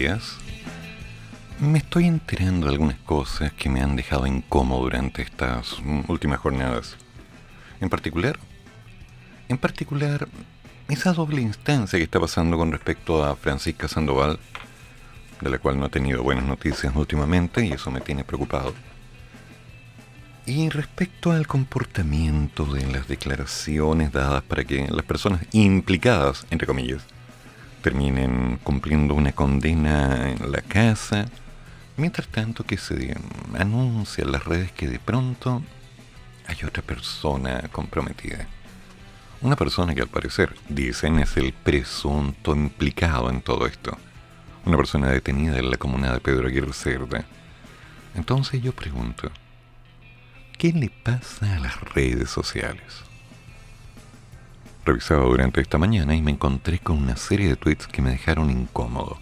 Días. Me estoy enterando de algunas cosas que me han dejado incómodo durante estas últimas jornadas. En particular, en particular, esa doble instancia que está pasando con respecto a Francisca Sandoval, de la cual no he tenido buenas noticias últimamente y eso me tiene preocupado. Y respecto al comportamiento de las declaraciones dadas para que las personas implicadas, entre comillas, terminen cumpliendo una condena en la casa, mientras tanto que se anuncia en las redes que de pronto hay otra persona comprometida. Una persona que al parecer dicen es el presunto implicado en todo esto. Una persona detenida en la comuna de Pedro Aguirre Cerda. Entonces yo pregunto, ¿qué le pasa a las redes sociales? Revisaba durante esta mañana y me encontré con una serie de tweets que me dejaron incómodo.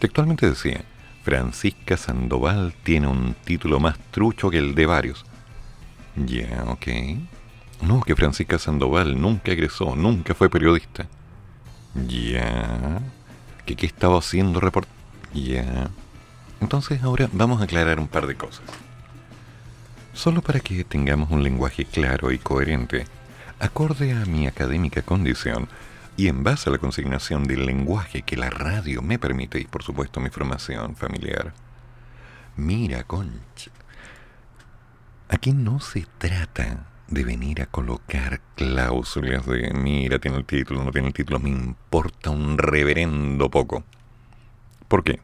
Textualmente decía, Francisca Sandoval tiene un título más trucho que el de varios. Ya, ok. No, que Francisca Sandoval nunca egresó, nunca fue periodista. Ya. ¿Que qué estaba haciendo report? Ya. Entonces ahora vamos a aclarar un par de cosas. Solo para que tengamos un lenguaje claro y coherente, acorde a mi académica condición y en base a la consignación del lenguaje que la radio me permite y por supuesto mi formación familiar. Mira, concha. Aquí no se trata de venir a colocar cláusulas de mira, tiene el título, no tiene el título, me importa un reverendo poco. ¿Por qué?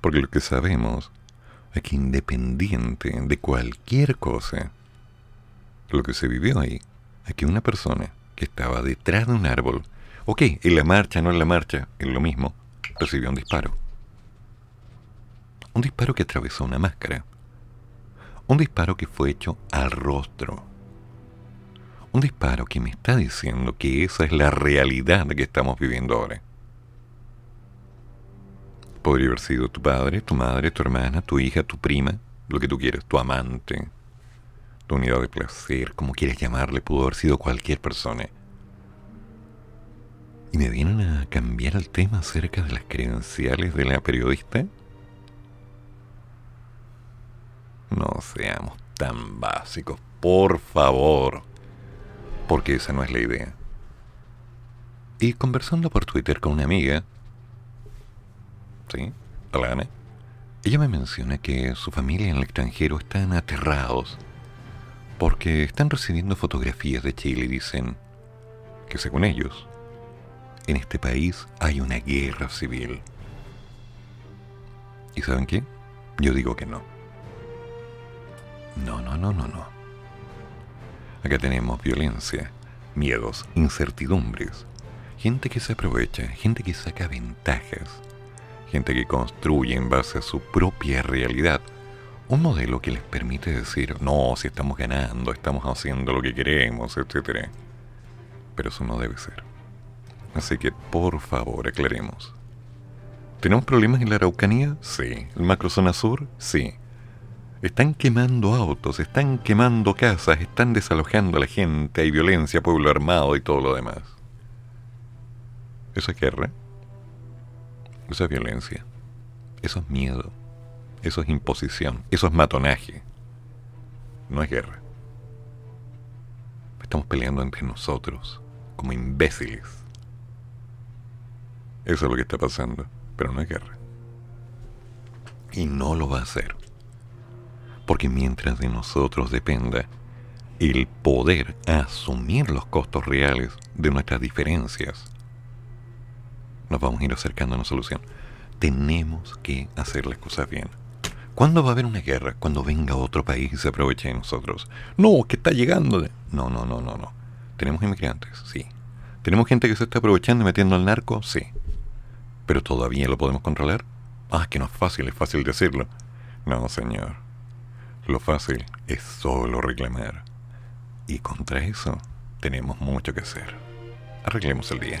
Porque lo que sabemos es que independiente de cualquier cosa, lo que se vivió ahí es que una persona que estaba detrás de un árbol, ok, en la marcha, no en la marcha, es lo mismo, recibió un disparo. Un disparo que atravesó una máscara. Un disparo que fue hecho al rostro. Un disparo que me está diciendo que esa es la realidad que estamos viviendo ahora. Podría haber sido tu padre, tu madre, tu hermana, tu hija, tu prima, lo que tú quieras, tu amante, tu unidad de placer, como quieres llamarle, pudo haber sido cualquier persona. ¿Y me vienen a cambiar el tema acerca de las credenciales de la periodista? No seamos tan básicos, por favor, porque esa no es la idea. Y conversando por Twitter con una amiga, ¿sí? Alana, ella me menciona que su familia en el extranjero están aterrados porque están recibiendo fotografías de Chile y dicen que según ellos, en este país hay una guerra civil. ¿Y saben qué? Yo digo que no. No, no, no, no, no. Acá tenemos violencia, miedos, incertidumbres, gente que se aprovecha, gente que saca ventajas, gente que construye en base a su propia realidad un modelo que les permite decir, no, si estamos ganando, estamos haciendo lo que queremos, etc. Pero eso no debe ser. Así que, por favor, aclaremos. ¿Tenemos problemas en la Araucanía? Sí. ¿El macrozona sur? Sí. Están quemando autos, están quemando casas, están desalojando a la gente, hay violencia, pueblo armado y todo lo demás. ¿Eso es guerra? Eso es violencia. Eso es miedo. Eso es imposición, eso es matonaje. No es guerra. Estamos peleando entre nosotros, como imbéciles. Eso es lo que está pasando, pero no es guerra. Y no lo va a hacer. Porque mientras de nosotros dependa el poder asumir los costos reales de nuestras diferencias, nos vamos a ir acercando a una solución. Tenemos que hacer las cosas bien. ¿Cuándo va a haber una guerra? Cuando venga otro país y se aproveche de nosotros. No, que está llegando. No, no, no, no, no. Tenemos inmigrantes, sí. ¿Tenemos gente que se está aprovechando y metiendo al narco? Sí. ¿Pero todavía lo podemos controlar? Ah, que no es fácil, es fácil decirlo. No, señor. Lo fácil es solo reclamar. Y contra eso tenemos mucho que hacer. Arreglemos el día.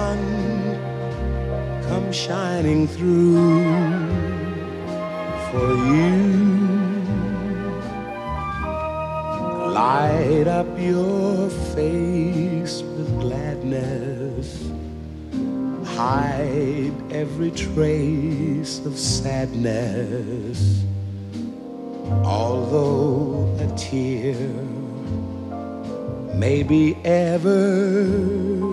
sun come shining through for you. Light up your face with gladness. Hide every trace of sadness. Although a tear may be ever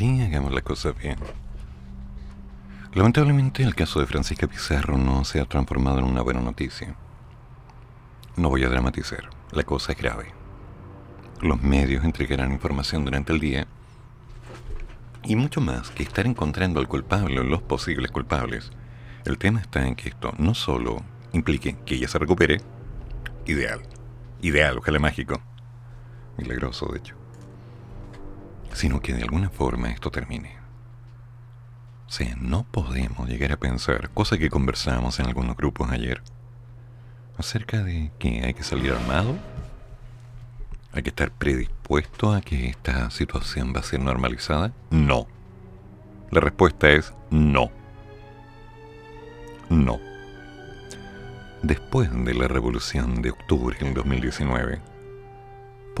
Hagamos la cosa bien. Lamentablemente el caso de Francisca Pizarro no se ha transformado en una buena noticia. No voy a dramatizar, la cosa es grave. Los medios entregarán información durante el día y mucho más que estar encontrando al culpable o los posibles culpables. El tema está en que esto no solo implique que ella se recupere, ideal, ideal, ojalá mágico, milagroso de hecho, sino que de alguna forma esto termine. O sea, no podemos llegar a pensar, cosa que conversamos en algunos grupos ayer, acerca de que hay que salir armado, hay que estar predispuesto a que esta situación va a ser normalizada. No. La respuesta es no. No. Después de la revolución de octubre del 2019,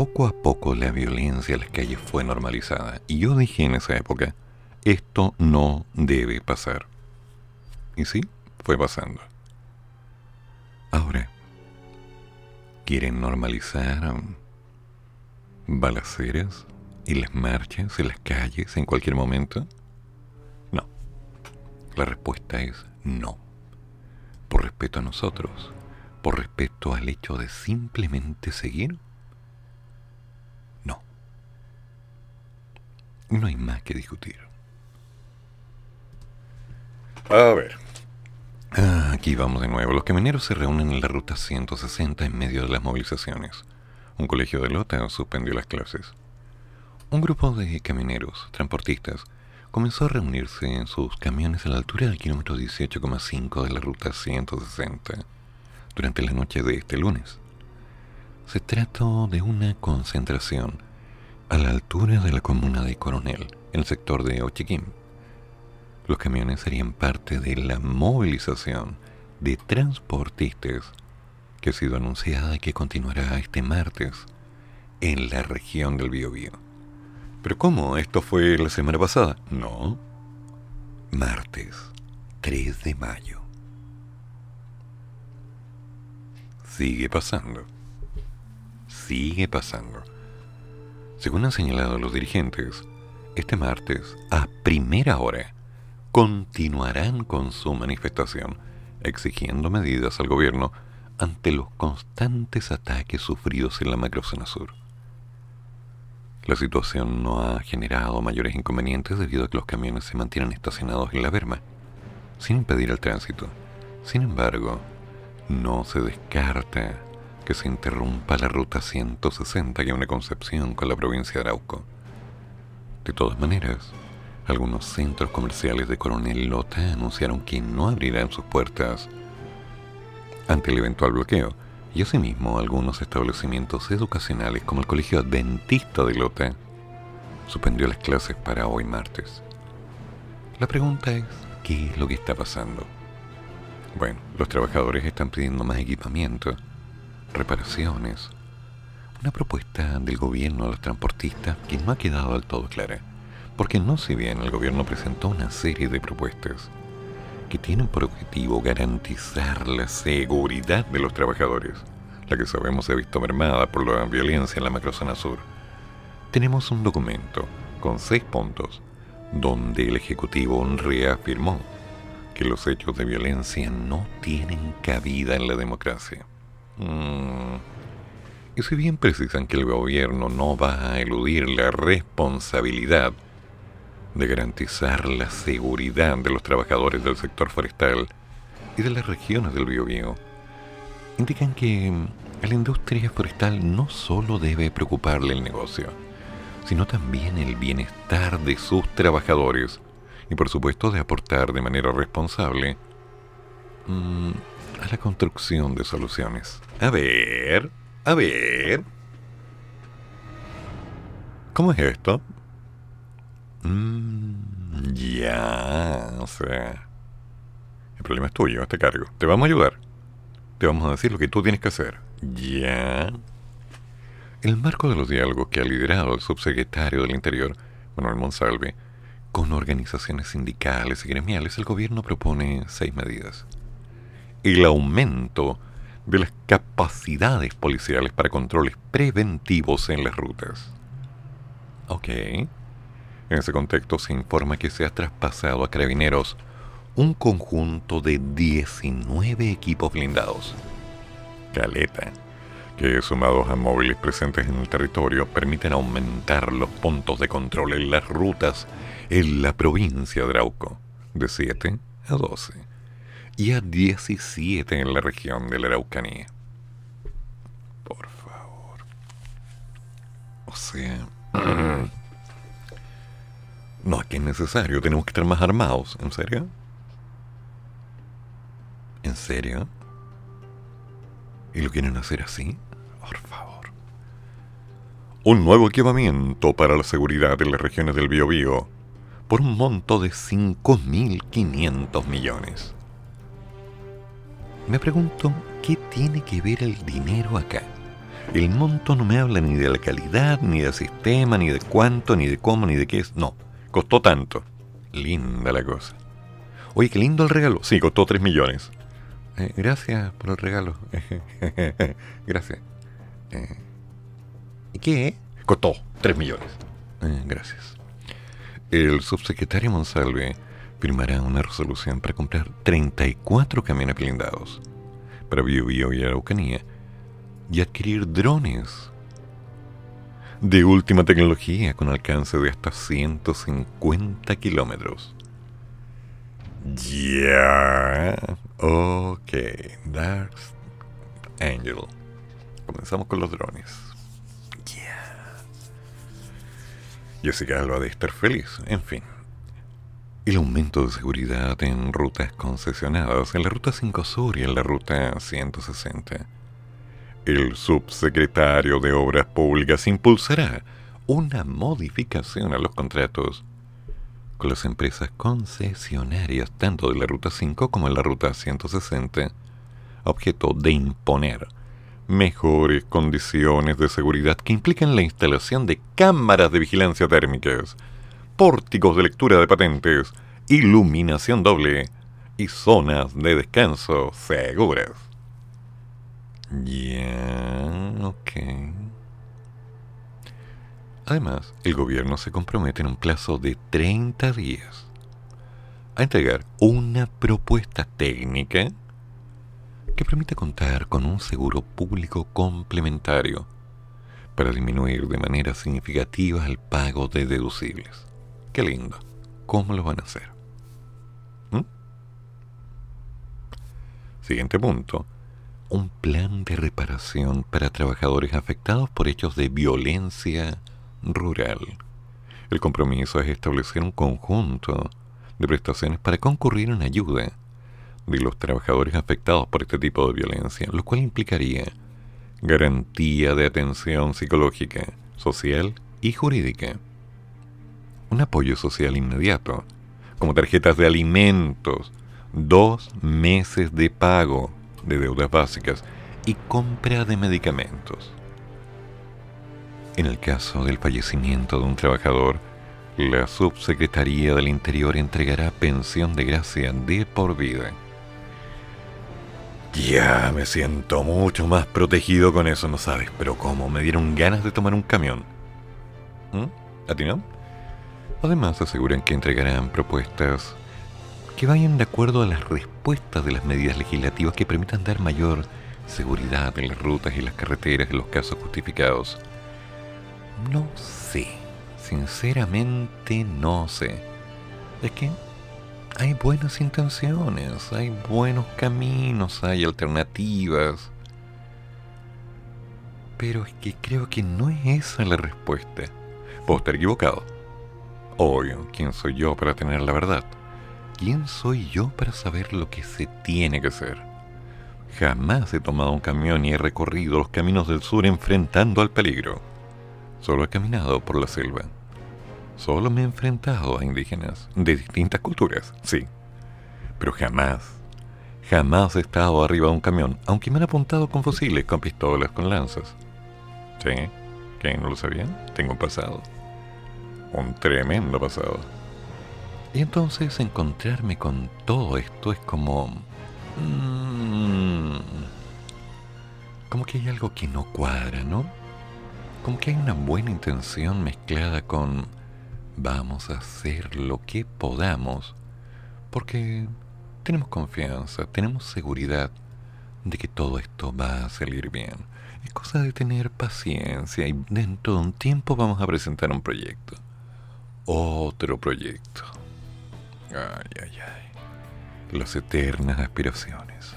poco a poco la violencia en las calles fue normalizada. Y yo dije en esa época, esto no debe pasar. Y sí, fue pasando. Ahora, ¿quieren normalizar balaceras y las marchas en las calles en cualquier momento? No. La respuesta es no. Por respeto a nosotros, por respeto al hecho de simplemente seguir No hay más que discutir. A ver. Ah, aquí vamos de nuevo. Los camioneros se reúnen en la ruta 160 en medio de las movilizaciones. Un colegio de Lota suspendió las clases. Un grupo de camioneros, transportistas, comenzó a reunirse en sus camiones a la altura del kilómetro 18,5 de la ruta 160 durante la noche de este lunes. Se trató de una concentración a la altura de la comuna de Coronel, en el sector de Ochiquim. Los camiones serían parte de la movilización de transportistas que ha sido anunciada y que continuará este martes en la región del Biobío. ¿Pero cómo? ¿Esto fue la semana pasada? No. Martes 3 de mayo. Sigue pasando. Sigue pasando. Según han señalado los dirigentes, este martes, a primera hora, continuarán con su manifestación exigiendo medidas al gobierno ante los constantes ataques sufridos en la macrozona sur. La situación no ha generado mayores inconvenientes debido a que los camiones se mantienen estacionados en la berma, sin impedir el tránsito. Sin embargo, no se descarta se interrumpa la ruta 160 que une Concepción con la provincia de Arauco. De todas maneras, algunos centros comerciales de Coronel Lota anunciaron que no abrirán sus puertas ante el eventual bloqueo, y asimismo algunos establecimientos educacionales como el Colegio Adventista de Lota suspendió las clases para hoy martes. La pregunta es, ¿qué es lo que está pasando? Bueno, los trabajadores están pidiendo más equipamiento, reparaciones, una propuesta del gobierno a los transportistas que no ha quedado del todo clara, porque no si bien el gobierno presentó una serie de propuestas que tienen por objetivo garantizar la seguridad de los trabajadores, la que sabemos se ha visto mermada por la violencia en la macrozona sur. Tenemos un documento con seis puntos donde el Ejecutivo reafirmó que los hechos de violencia no tienen cabida en la democracia. Mm. Y si bien precisan que el gobierno no va a eludir la responsabilidad de garantizar la seguridad de los trabajadores del sector forestal y de las regiones del Biobío, indican que la industria forestal no solo debe preocuparle el negocio, sino también el bienestar de sus trabajadores y por supuesto de aportar de manera responsable mm, a la construcción de soluciones. A ver, a ver. ¿Cómo es esto? Mm, ya, o sea... El problema es tuyo, este cargo. Te vamos a ayudar. Te vamos a decir lo que tú tienes que hacer. Ya. El marco de los diálogos que ha liderado el subsecretario del Interior, Manuel Monsalve, con organizaciones sindicales y gremiales, el gobierno propone seis medidas. El aumento de las capacidades policiales para controles preventivos en las rutas. Ok. En ese contexto se informa que se ha traspasado a carabineros un conjunto de 19 equipos blindados. Caleta, que sumados a móviles presentes en el territorio permiten aumentar los puntos de control en las rutas en la provincia de Arauco, de 7 a 12, y a 17 en la región de la Araucanía. Por favor. O sea... No, es que es necesario, tenemos que estar más armados. ¿En serio? ¿En serio? ¿Y lo quieren hacer así? Por favor. Un nuevo equipamiento para la seguridad en las regiones del Biobío por un monto de 5.500 millones. Me pregunto, ¿qué tiene que ver el dinero acá? El monto no me habla ni de la calidad, ni del sistema, ni de cuánto, ni de cómo, ni de qué es. No, Costó tanto. Linda la cosa. Oye, qué lindo el regalo. Sí, costó 3 millones. Eh, gracias por el regalo. gracias. Eh, ¿Y qué? Costó 3 millones. Eh, gracias. El subsecretario Monsalve firmará una resolución para comprar 34 camiones blindados para Biobío y Araucanía y adquirir drones de última tecnología con alcance de hasta 150 kilómetros. Ya. Ok. Dark Angel. Comenzamos con los drones. Ya. Jessica Alba de estar feliz. En fin. El aumento de seguridad en rutas concesionadas, en la ruta 5 Sur y en la ruta 160 el subsecretario de Obras Públicas impulsará una modificación a los contratos con las empresas concesionarias tanto de la Ruta 5 como de la Ruta 160, objeto de imponer mejores condiciones de seguridad que implican la instalación de cámaras de vigilancia térmicas, pórticos de lectura de patentes, iluminación doble y zonas de descanso seguras. Ya, ok. Además, el gobierno se compromete en un plazo de 30 días a entregar una propuesta técnica que permite contar con un seguro público complementario para disminuir de manera significativa el pago de deducibles. Qué lindo. ¿Cómo lo van a hacer? ¿Mm? Siguiente punto. Un plan de reparación para trabajadores afectados por hechos de violencia rural. El compromiso es establecer un conjunto de prestaciones para concurrir en ayuda de los trabajadores afectados por este tipo de violencia, lo cual implicaría garantía de atención psicológica, social y jurídica. Un apoyo social inmediato, como tarjetas de alimentos, dos meses de pago de deudas básicas y compra de medicamentos. En el caso del fallecimiento de un trabajador, la Subsecretaría del Interior entregará pensión de gracia de por vida. Ya me siento mucho más protegido con eso, no sabes, pero como me dieron ganas de tomar un camión. ¿Mm? ¿A ti no? Además aseguran que entregarán propuestas que vayan de acuerdo a las respuestas de las medidas legislativas que permitan dar mayor seguridad en las rutas y las carreteras en los casos justificados. No sé, sinceramente no sé. Es que hay buenas intenciones, hay buenos caminos, hay alternativas. Pero es que creo que no es esa la respuesta. Puedo estar equivocado. Obvio, ¿quién soy yo para tener la verdad? ¿Quién soy yo para saber lo que se tiene que hacer? Jamás he tomado un camión y he recorrido los caminos del sur enfrentando al peligro. Solo he caminado por la selva Solo me he enfrentado a indígenas de distintas culturas, sí. Pero jamás, jamás he estado arriba de un camión, aunque me han apuntado con fusiles, con pistolas, con lanzas. ¿Sí? ¿Que no lo sabían? Tengo un pasado. Un tremendo pasado. Y entonces encontrarme con todo esto es como... Mmm, como que hay algo que no cuadra, ¿no? Como que hay una buena intención mezclada con vamos a hacer lo que podamos porque tenemos confianza, tenemos seguridad de que todo esto va a salir bien. Es cosa de tener paciencia y dentro de un tiempo vamos a presentar un proyecto. Otro proyecto. Ay, ay, ay. Las eternas aspiraciones.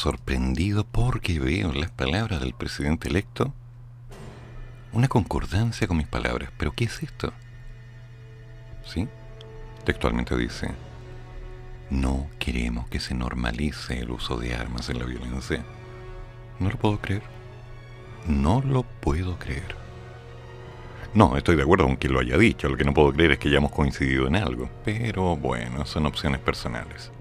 Sorprendido porque veo en las palabras del presidente electo una concordancia con mis palabras. ¿Pero qué es esto? ¿Sí? Textualmente dice, no queremos que se normalice el uso de armas en la violencia. No lo puedo creer. No lo puedo creer. No, estoy de acuerdo con quien lo haya dicho. Lo que no puedo creer es que hayamos coincidido en algo. Pero bueno, son opciones personales.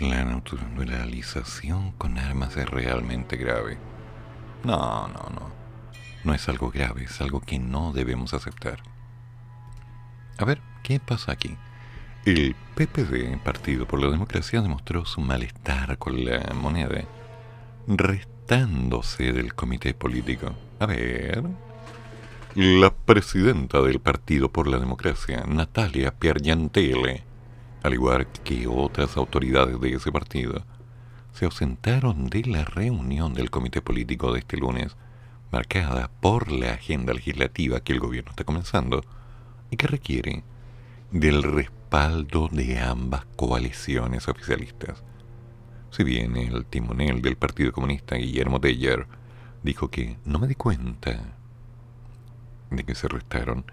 La naturalización con armas es realmente grave. No, no, no. No es algo grave, es algo que no debemos aceptar. A ver, ¿qué pasa aquí? El PPD, Partido por la Democracia, demostró su malestar con la moneda, restándose del comité político. A ver. La presidenta del Partido por la Democracia, Natalia Piergiantele, al igual que otras autoridades de ese partido, se ausentaron de la reunión del comité político de este lunes, marcada por la agenda legislativa que el gobierno está comenzando y que requiere del respaldo de ambas coaliciones oficialistas. Si bien el timonel del Partido Comunista, Guillermo Teller, dijo que no me di cuenta de que se restaron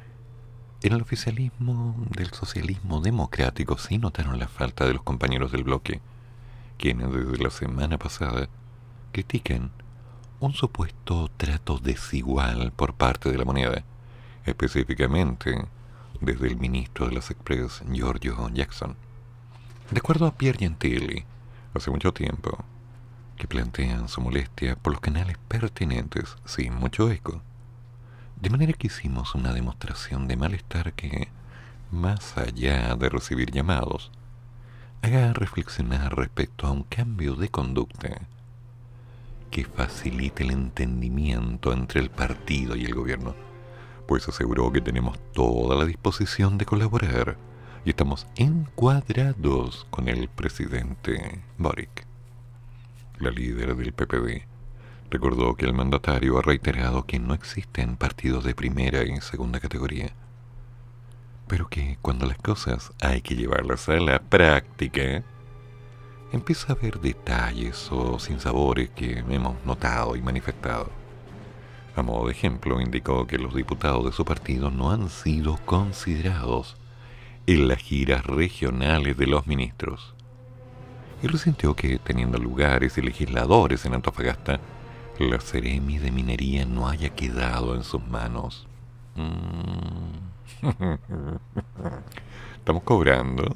en el oficialismo del socialismo democrático sí notaron la falta de los compañeros del bloque, quienes desde la semana pasada critican un supuesto trato desigual por parte de la moneda, específicamente desde el ministro de las Express, Giorgio Jackson. De acuerdo a Pierre Gentili, hace mucho tiempo, que plantean su molestia por los canales pertinentes sin mucho eco, de manera que hicimos una demostración de malestar que, más allá de recibir llamados, haga reflexionar respecto a un cambio de conducta que facilite el entendimiento entre el partido y el gobierno, pues aseguró que tenemos toda la disposición de colaborar y estamos encuadrados con el presidente Boric. La líder del PPD Recordó que el mandatario ha reiterado que no existen partidos de primera y segunda categoría, pero que cuando las cosas hay que llevarlas a la práctica, empieza a haber detalles o sinsabores que hemos notado y manifestado. A modo de ejemplo, indicó que los diputados de su partido no han sido considerados en las giras regionales de los ministros. Y resintió que, teniendo lugares y legisladores en Antofagasta, la Ceremi de Minería no haya quedado en sus manos. Mm. Estamos cobrando.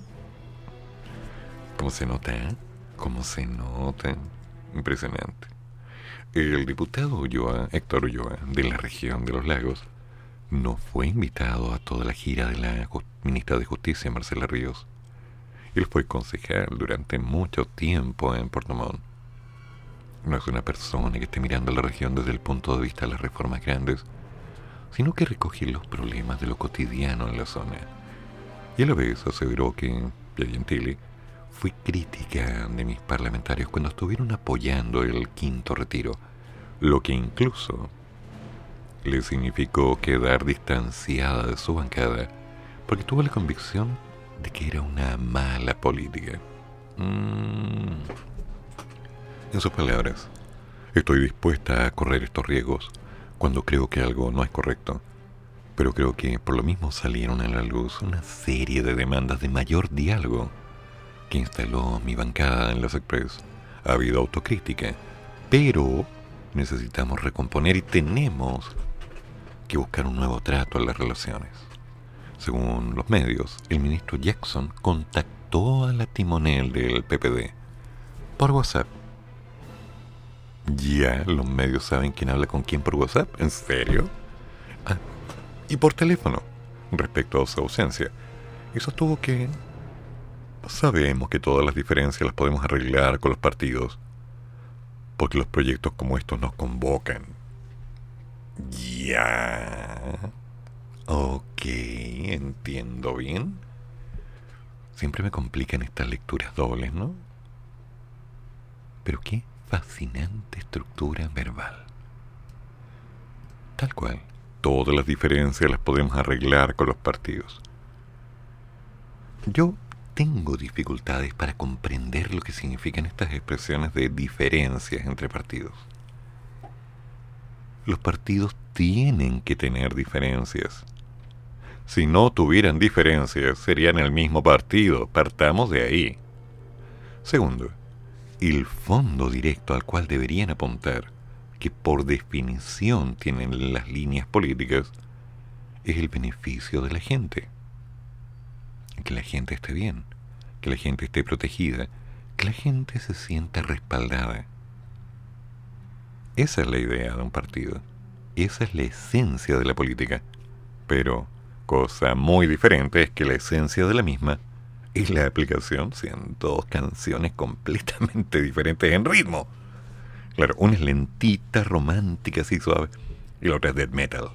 ¿Cómo se nota? ¿Cómo se nota? Impresionante. El diputado Ulloa, Héctor Ulloa, de la región de los lagos, no fue invitado a toda la gira de la ministra de Justicia, Marcela Ríos. Él fue concejal durante mucho tiempo en Puerto Montt no es una persona que esté mirando la región desde el punto de vista de las reformas grandes, sino que recoge los problemas de lo cotidiano en la zona. Y a la vez aseguró que Gentile fue crítica de mis parlamentarios cuando estuvieron apoyando el quinto retiro, lo que incluso le significó quedar distanciada de su bancada porque tuvo la convicción de que era una mala política. Mm. En sus palabras, estoy dispuesta a correr estos riesgos cuando creo que algo no es correcto, pero creo que por lo mismo salieron a la luz una serie de demandas de mayor diálogo que instaló mi bancada en las Express. Ha habido autocrítica, pero necesitamos recomponer y tenemos que buscar un nuevo trato en las relaciones. Según los medios, el ministro Jackson contactó a la timonel del PPD por WhatsApp ya, los medios saben quién habla con quién por WhatsApp. ¿En serio? Ah, y por teléfono, respecto a su ausencia. Y sostuvo que... Sabemos que todas las diferencias las podemos arreglar con los partidos, porque los proyectos como estos nos convocan. Ya. Ok, entiendo bien. Siempre me complican estas lecturas dobles, ¿no? ¿Pero qué? Fascinante estructura verbal. Tal cual, todas las diferencias las podemos arreglar con los partidos. Yo tengo dificultades para comprender lo que significan estas expresiones de diferencias entre partidos. Los partidos tienen que tener diferencias. Si no tuvieran diferencias, serían el mismo partido. Partamos de ahí. Segundo, el fondo directo al cual deberían apuntar, que por definición tienen las líneas políticas, es el beneficio de la gente. Que la gente esté bien, que la gente esté protegida, que la gente se sienta respaldada. Esa es la idea de un partido. Esa es la esencia de la política. Pero, cosa muy diferente es que la esencia de la misma es la aplicación, sean dos canciones completamente diferentes en ritmo. Claro, una es lentita, romántica, así suave, y la otra es death metal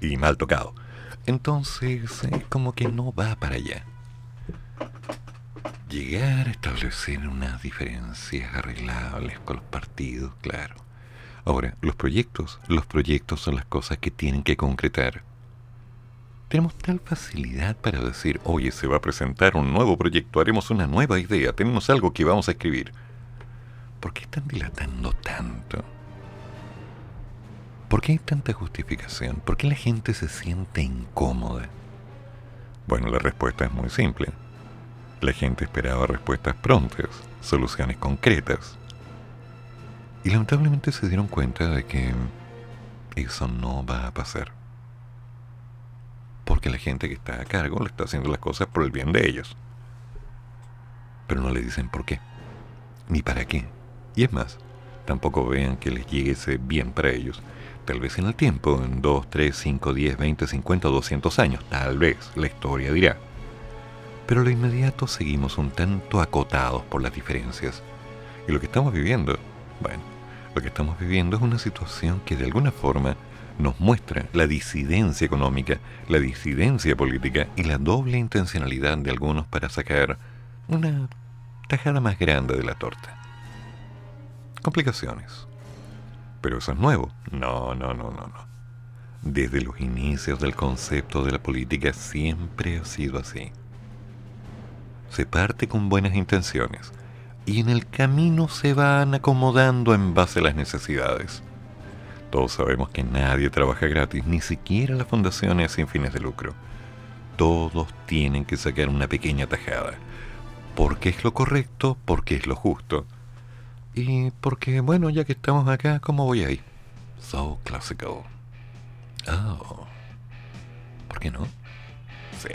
y mal tocado. Entonces, eh, como que no va para allá. Llegar a establecer unas diferencias arreglables con los partidos, claro. Ahora, los proyectos, los proyectos son las cosas que tienen que concretar. Tenemos tal facilidad para decir, oye, se va a presentar un nuevo proyecto, haremos una nueva idea, tenemos algo que vamos a escribir. ¿Por qué están dilatando tanto? ¿Por qué hay tanta justificación? ¿Por qué la gente se siente incómoda? Bueno, la respuesta es muy simple. La gente esperaba respuestas prontas, soluciones concretas. Y lamentablemente se dieron cuenta de que eso no va a pasar. Porque la gente que está a cargo le está haciendo las cosas por el bien de ellos. Pero no le dicen por qué, ni para qué. Y es más, tampoco vean que les llegue ese bien para ellos tal vez en el tiempo, en 2, 3, 5, 10, 20, 50 o 200 años, tal vez, la historia dirá. Pero lo inmediato seguimos un tanto acotados por las diferencias. Y lo que estamos viviendo, bueno, lo que estamos viviendo es una situación que de alguna forma nos muestra la disidencia económica, la disidencia política y la doble intencionalidad de algunos para sacar una tajada más grande de la torta. Complicaciones. Pero eso es nuevo. No, no, no, no, no. Desde los inicios del concepto de la política siempre ha sido así. Se parte con buenas intenciones y en el camino se van acomodando en base a las necesidades. Todos sabemos que nadie trabaja gratis, ni siquiera las fundaciones sin fines de lucro. Todos tienen que sacar una pequeña tajada. Porque es lo correcto, porque es lo justo y porque, bueno, ya que estamos acá, ¿cómo voy ahí? So classical. Oh. ¿Por qué no? Sí.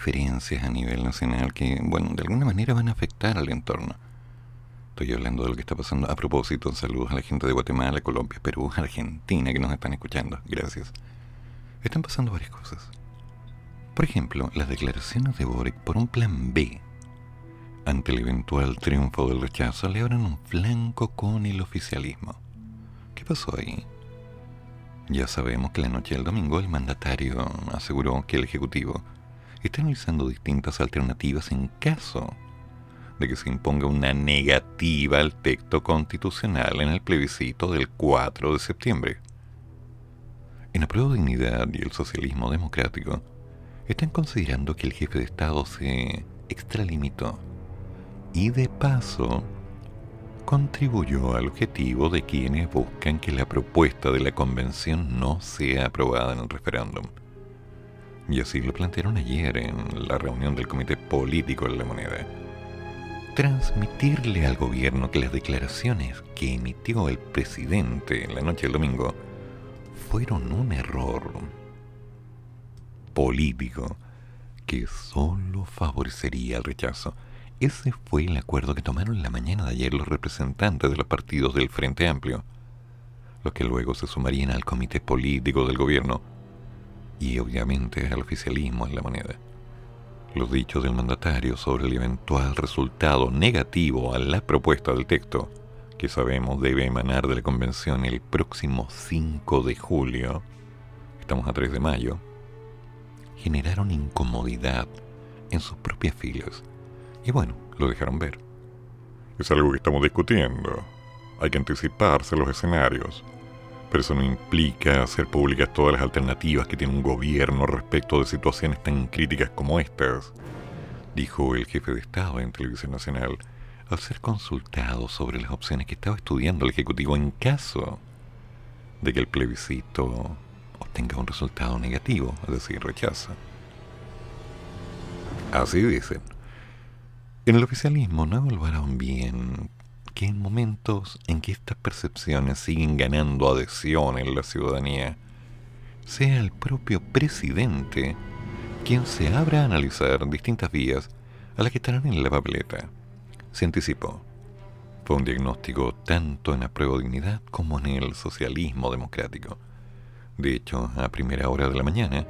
Diferencias a nivel nacional que, bueno, de alguna manera van a afectar al entorno. Estoy hablando de lo que está pasando. A propósito, saludos a la gente de Guatemala, Colombia, Perú, Argentina que nos están escuchando. Gracias. Están pasando varias cosas. Por ejemplo, las declaraciones de Boric por un plan B ante el eventual triunfo del rechazo le abren un flanco con el oficialismo. ¿Qué pasó ahí? Ya sabemos que la noche del domingo el mandatario aseguró que el Ejecutivo está analizando distintas alternativas en caso de que se imponga una negativa al texto constitucional en el plebiscito del 4 de septiembre. En Apruebo Dignidad y el socialismo democrático están considerando que el jefe de Estado se extralimitó y de paso contribuyó al objetivo de quienes buscan que la propuesta de la convención no sea aprobada en el referéndum. Y así lo plantearon ayer en la reunión del Comité Político de la Moneda. Transmitirle al gobierno que las declaraciones que emitió el presidente la noche del domingo fueron un error político que solo favorecería el rechazo ese fue el acuerdo que tomaron la mañana de ayer los representantes de los partidos del Frente Amplio, los que luego se sumarían al comité político del gobierno y obviamente al oficialismo en la moneda. Los dichos del mandatario sobre el eventual resultado negativo a la propuesta del texto, que sabemos debe emanar de la convención el próximo 5 de julio, estamos a 3 de mayo, generaron incomodidad en sus propias filas y bueno, lo dejaron ver. Es algo que estamos discutiendo. Hay que anticiparse los escenarios. Pero eso no implica hacer públicas todas las alternativas que tiene un gobierno respecto de situaciones tan críticas como estas, dijo el jefe de Estado en Televisión Nacional al ser consultado sobre las opciones que estaba estudiando el Ejecutivo en caso de que el plebiscito obtenga un resultado negativo, es decir, rechaza. Así dicen. En el oficialismo no evaluaron bien que en momentos en que estas percepciones siguen ganando adhesión en la ciudadanía, sea el propio presidente quien se abra a analizar distintas vías a las que estarán en la papeleta. Se anticipó. Fue un diagnóstico tanto en la prueba dignidad como en el socialismo democrático. De hecho, a primera hora de la mañana,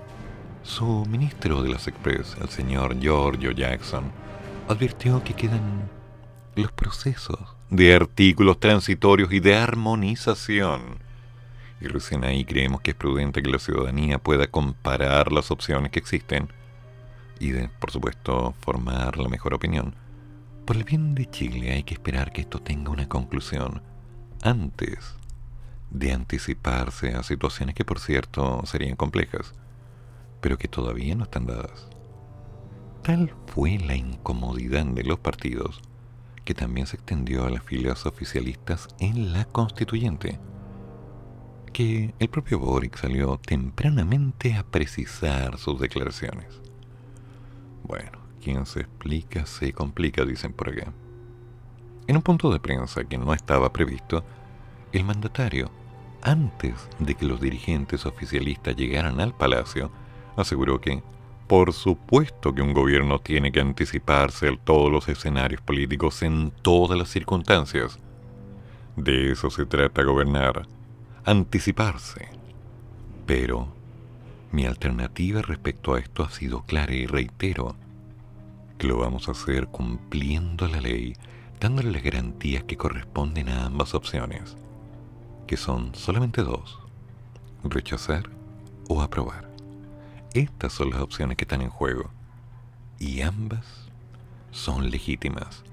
su ministro de las Express, el señor Giorgio Jackson, advirtió que quedan los procesos de artículos transitorios y de armonización. Y recién ahí creemos que es prudente que la ciudadanía pueda comparar las opciones que existen y, de, por supuesto, formar la mejor opinión. Por el bien de Chile hay que esperar que esto tenga una conclusión antes de anticiparse a situaciones que, por cierto, serían complejas, pero que todavía no están dadas. Tal fue la incomodidad de los partidos que también se extendió a las filas oficialistas en la constituyente, que el propio Boric salió tempranamente a precisar sus declaraciones. Bueno, quien se explica se complica, dicen por acá. En un punto de prensa que no estaba previsto, el mandatario, antes de que los dirigentes oficialistas llegaran al palacio, aseguró que por supuesto que un gobierno tiene que anticiparse a todos los escenarios políticos en todas las circunstancias. De eso se trata gobernar, anticiparse. Pero mi alternativa respecto a esto ha sido clara y reitero que lo vamos a hacer cumpliendo la ley, dándole las garantías que corresponden a ambas opciones, que son solamente dos, rechazar o aprobar. Estas son las opciones que están en juego. Y ambas son legítimas.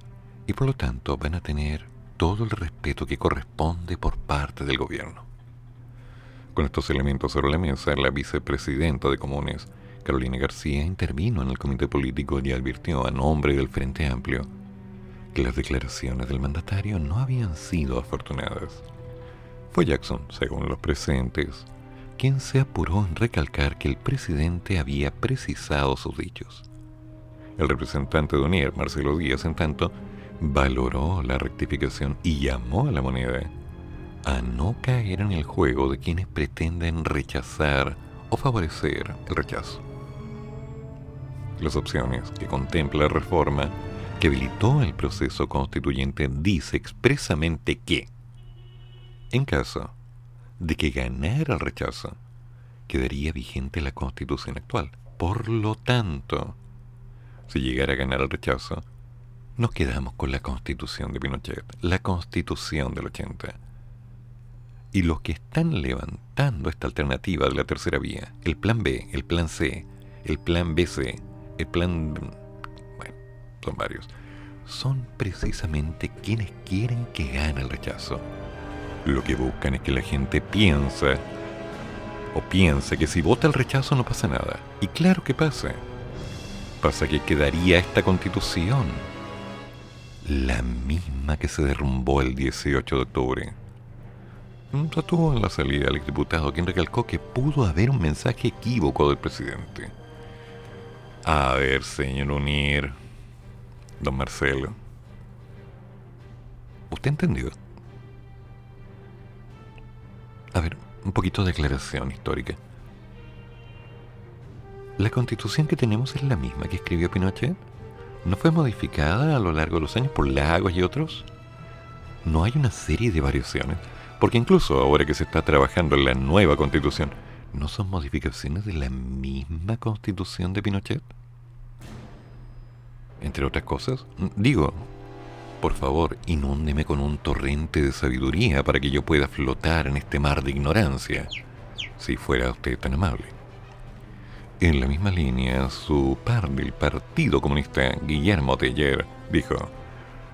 Y por lo tanto van a tener todo el respeto que corresponde por parte del gobierno. Con estos elementos sobre la mesa, la vicepresidenta de Comunes, Carolina García, intervino en el comité político y advirtió a nombre del Frente Amplio que las declaraciones del mandatario no habían sido afortunadas. Fue Jackson, según los presentes, quien se apuró en recalcar que el presidente había precisado sus dichos. El representante de Marcelo Díaz, en tanto, valoró la rectificación y llamó a la moneda a no caer en el juego de quienes pretenden rechazar o favorecer el rechazo. Las opciones que contempla la reforma que habilitó el proceso constituyente dice expresamente que, en caso de que ganara el rechazo, quedaría vigente la constitución actual. Por lo tanto, si llegara a ganar el rechazo, nos quedamos con la constitución de Pinochet, la constitución del 80. Y los que están levantando esta alternativa de la tercera vía, el plan B, el plan C, el plan BC, el plan... Bueno, son varios. Son precisamente quienes quieren que gane el rechazo. Lo que buscan es que la gente piensa o piense que si vota el rechazo no pasa nada. Y claro que pasa. Pasa que quedaría esta constitución. La misma que se derrumbó el 18 de octubre. Sostuvo en la salida el diputado quien recalcó que pudo haber un mensaje equívoco del presidente. A ver, señor Unir, don Marcelo. ¿Usted entendió? A ver, un poquito de aclaración histórica. ¿La constitución que tenemos es la misma que escribió Pinochet? ¿No fue modificada a lo largo de los años por Lagos y otros? ¿No hay una serie de variaciones? Porque incluso ahora que se está trabajando en la nueva constitución, ¿no son modificaciones de la misma constitución de Pinochet? Entre otras cosas, digo, por favor, inúndeme con un torrente de sabiduría para que yo pueda flotar en este mar de ignorancia, si fuera usted tan amable. En la misma línea, su par del Partido Comunista, Guillermo Teller, dijo,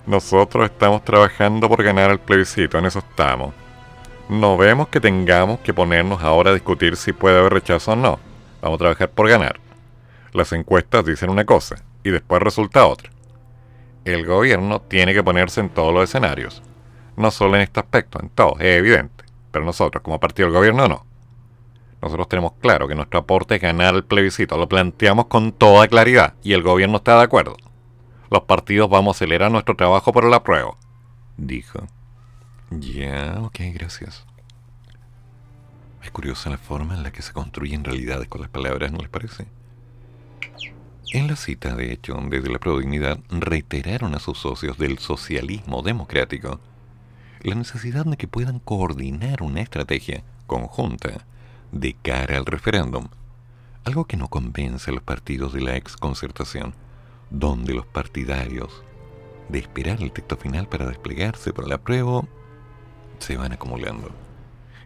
Nosotros estamos trabajando por ganar el plebiscito, en eso estamos. No vemos que tengamos que ponernos ahora a discutir si puede haber rechazo o no. Vamos a trabajar por ganar. Las encuestas dicen una cosa y después resulta otra el gobierno tiene que ponerse en todos los escenarios. No solo en este aspecto, en todo, es evidente. Pero nosotros, como partido del gobierno, no. Nosotros tenemos claro que nuestro aporte es ganar el plebiscito. Lo planteamos con toda claridad y el gobierno está de acuerdo. Los partidos vamos a acelerar nuestro trabajo por el apruebo. Dijo. Ya, ok, gracias. Es curiosa la forma en la que se construyen realidades con las palabras, ¿no les parece? En la cita, de hecho, desde la Prodignidad reiteraron a sus socios del socialismo democrático la necesidad de que puedan coordinar una estrategia conjunta de cara al referéndum, algo que no convence a los partidos de la exconcertación, donde los partidarios de esperar el texto final para desplegarse para la prueba se van acumulando.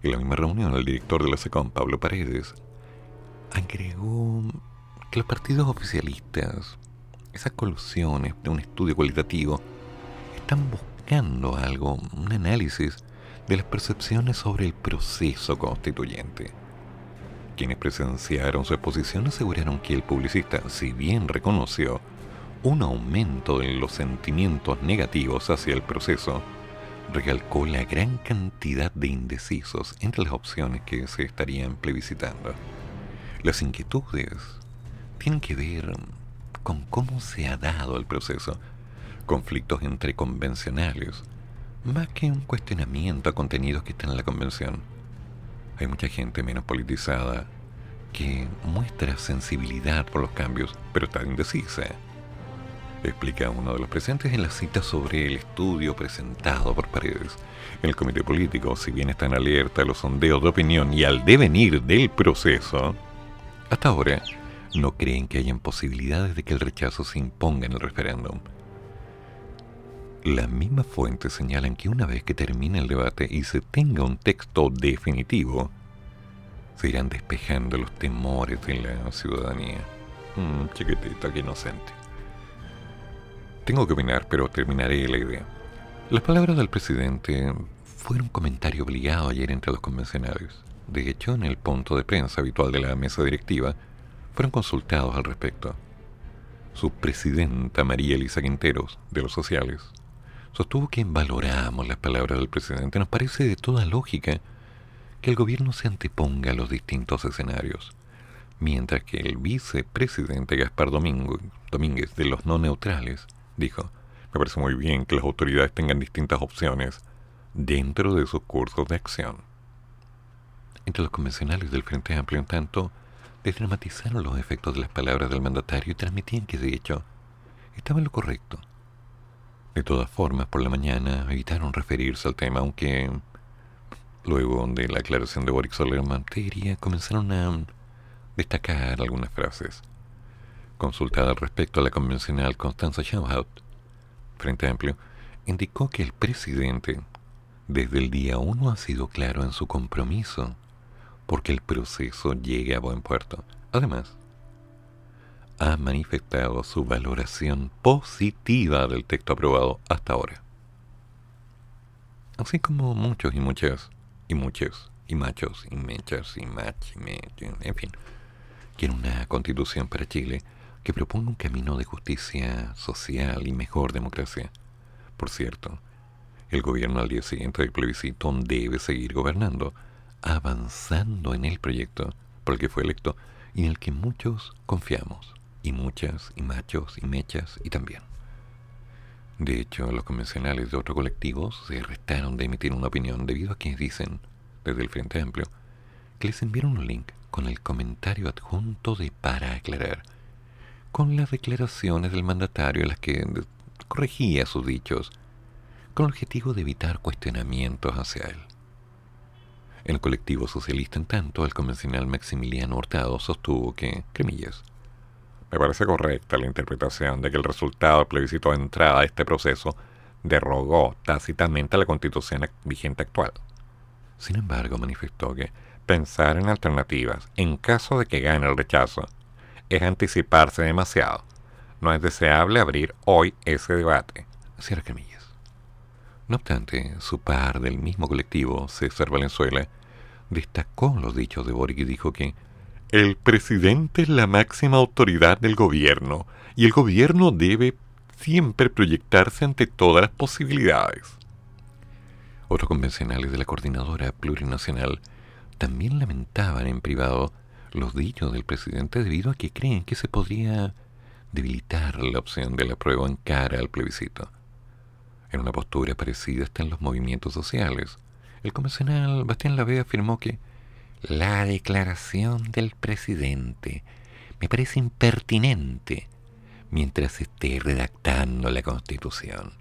En la misma reunión, el director de la SECOM, Pablo Paredes, agregó que los partidos oficialistas, esas colusiones de un estudio cualitativo, están buscando algo, un análisis de las percepciones sobre el proceso constituyente. Quienes presenciaron su exposición aseguraron que el publicista, si bien reconoció un aumento en los sentimientos negativos hacia el proceso, recalcó la gran cantidad de indecisos entre las opciones que se estarían plebiscitando. Las inquietudes tienen que ver con cómo se ha dado el proceso. Conflictos entre convencionales, más que un cuestionamiento a contenidos que están en la convención. Hay mucha gente menos politizada que muestra sensibilidad por los cambios, pero está indecisa. Explica uno de los presentes en la cita sobre el estudio presentado por Paredes. El comité político, si bien están alerta a los sondeos de opinión y al devenir del proceso, hasta ahora no creen que hayan posibilidades de que el rechazo se imponga en el referéndum. Las mismas fuentes señalan que una vez que termine el debate y se tenga un texto definitivo, se irán despejando los temores de la ciudadanía. Mmm, chiquitita, que inocente. Tengo que opinar, pero terminaré la idea. Las palabras del presidente fueron un comentario obligado ayer entre los convencionales. De hecho, en el punto de prensa habitual de la mesa directiva, fueron consultados al respecto. Su presidenta María Elisa Quinteros, de los sociales, sostuvo que valoramos las palabras del presidente. Nos parece de toda lógica que el gobierno se anteponga a los distintos escenarios, mientras que el vicepresidente Gaspar Domingo, Domínguez de los no neutrales dijo, me parece muy bien que las autoridades tengan distintas opciones dentro de sus cursos de acción. Entre los convencionales del Frente Amplio, en tanto, desdramatizaron los efectos de las palabras del mandatario y transmitían que de hecho estaba en lo correcto. De todas formas, por la mañana evitaron referirse al tema, aunque luego de la aclaración de Boric sobre la materia comenzaron a destacar algunas frases. Consultada al respecto a la convencional Constanza Schauhaut, Frente Amplio, indicó que el presidente desde el día uno ha sido claro en su compromiso porque el proceso llegue a buen puerto. Además, ha manifestado su valoración positiva del texto aprobado hasta ahora. Así como muchos y muchas, y muchos, y machos, y mechas, y mach, y en fin, quiere una constitución para Chile que proponga un camino de justicia social y mejor democracia. Por cierto, el gobierno al día siguiente del plebiscito debe seguir gobernando, avanzando en el proyecto por el que fue electo y en el que muchos confiamos, y muchas, y machos, y mechas, y también. De hecho, los convencionales de otros colectivos se restaron de emitir una opinión debido a que dicen, desde el Frente Amplio, que les enviaron un link con el comentario adjunto de para aclarar, con las declaraciones del mandatario en las que corregía sus dichos, con el objetivo de evitar cuestionamientos hacia él. El colectivo socialista, en tanto, el convencional Maximiliano Hurtado sostuvo que, cremillas, me parece correcta la interpretación de que el resultado del plebiscito de entrada a este proceso derogó tácitamente la constitución vigente actual. Sin embargo, manifestó que pensar en alternativas en caso de que gane el rechazo es anticiparse demasiado. No es deseable abrir hoy ese debate. Cierra. No obstante, su par del mismo colectivo, César Valenzuela, destacó los dichos de Boric y dijo que el presidente es la máxima autoridad del gobierno y el gobierno debe siempre proyectarse ante todas las posibilidades. Otros convencionales de la coordinadora plurinacional también lamentaban en privado los dichos del presidente debido a que creen que se podría debilitar la opción de la prueba en cara al plebiscito. En una postura parecida están los movimientos sociales. El convencional Bastián Lavea afirmó que la declaración del presidente me parece impertinente mientras esté redactando la Constitución.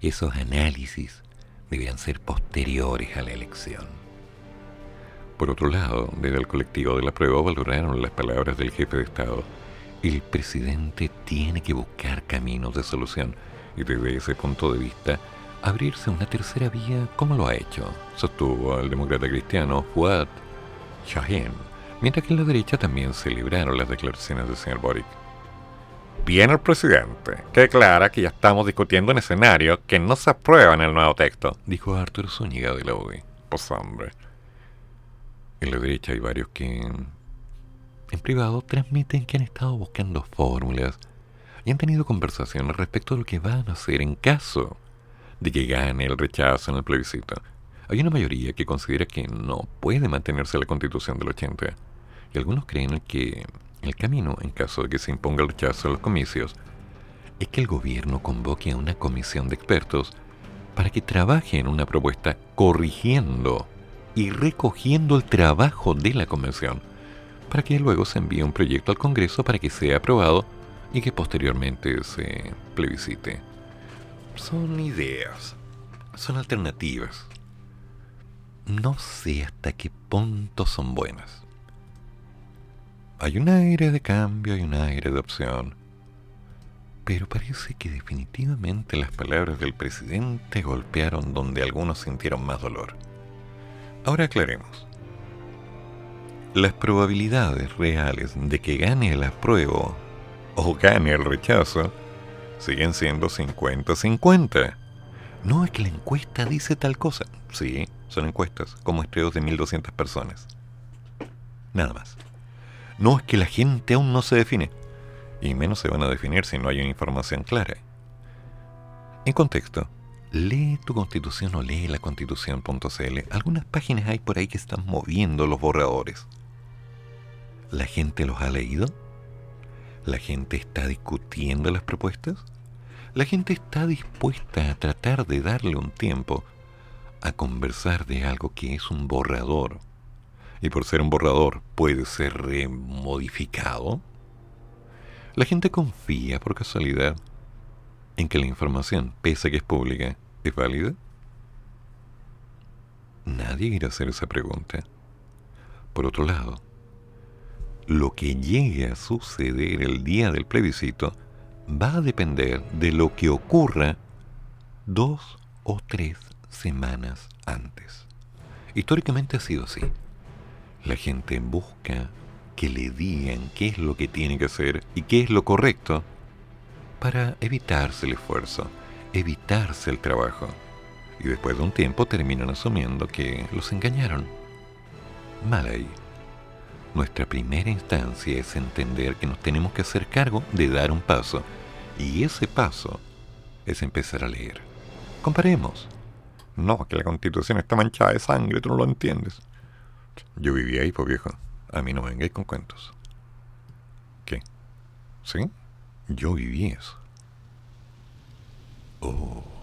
Esos análisis debían ser posteriores a la elección. Por otro lado, desde el colectivo de la prueba valoraron las palabras del jefe de Estado. El presidente tiene que buscar caminos de solución y desde ese punto de vista abrirse una tercera vía como lo ha hecho, sostuvo el demócrata cristiano Fuad Shahin, mientras que en la derecha también celebraron las declaraciones del señor Boric. Bien el presidente, que declara que ya estamos discutiendo un escenario que no se aprueba en el nuevo texto, dijo Arturo Zúñiga de la UDI. Pues hombre, en la derecha hay varios que en privado transmiten que han estado buscando fórmulas y han tenido conversaciones respecto a lo que van a hacer en caso de que gane el rechazo en el plebiscito. Hay una mayoría que considera que no puede mantenerse la constitución del 80 y algunos creen que el camino, en caso de que se imponga el rechazo a los comicios, es que el gobierno convoque a una comisión de expertos para que trabaje en una propuesta corrigiendo y recogiendo el trabajo de la convención, para que luego se envíe un proyecto al Congreso para que sea aprobado y que posteriormente se plebiscite. Son ideas, son alternativas. No sé hasta qué punto son buenas. Hay un aire de cambio, hay un aire de opción. Pero parece que definitivamente las palabras del presidente golpearon donde algunos sintieron más dolor. Ahora aclaremos. Las probabilidades reales de que gane el apruebo o gane el rechazo siguen siendo 50-50. No es que la encuesta dice tal cosa. Sí, son encuestas, como muestreos de 1.200 personas. Nada más. No es que la gente aún no se define, y menos se van a definir si no hay una información clara. En contexto, lee tu constitución o lee la constitución.cl. Algunas páginas hay por ahí que están moviendo los borradores. ¿La gente los ha leído? ¿La gente está discutiendo las propuestas? ¿La gente está dispuesta a tratar de darle un tiempo a conversar de algo que es un borrador y por ser un borrador puede ser remodificado, la gente confía por casualidad en que la información, pese a que es pública, es válida. Nadie quiere hacer esa pregunta. Por otro lado, lo que llegue a suceder el día del plebiscito va a depender de lo que ocurra dos o tres semanas antes. Históricamente ha sido así. La gente busca que le digan qué es lo que tiene que hacer y qué es lo correcto para evitarse el esfuerzo, evitarse el trabajo. Y después de un tiempo terminan asumiendo que los engañaron. Mal ahí. Nuestra primera instancia es entender que nos tenemos que hacer cargo de dar un paso. Y ese paso es empezar a leer. Comparemos. No, que la constitución está manchada de sangre, tú no lo entiendes. Yo vivía ahí, pues viejo. A mí no me vengáis con cuentos. ¿Qué? ¿Sí? Yo viví eso. Oh.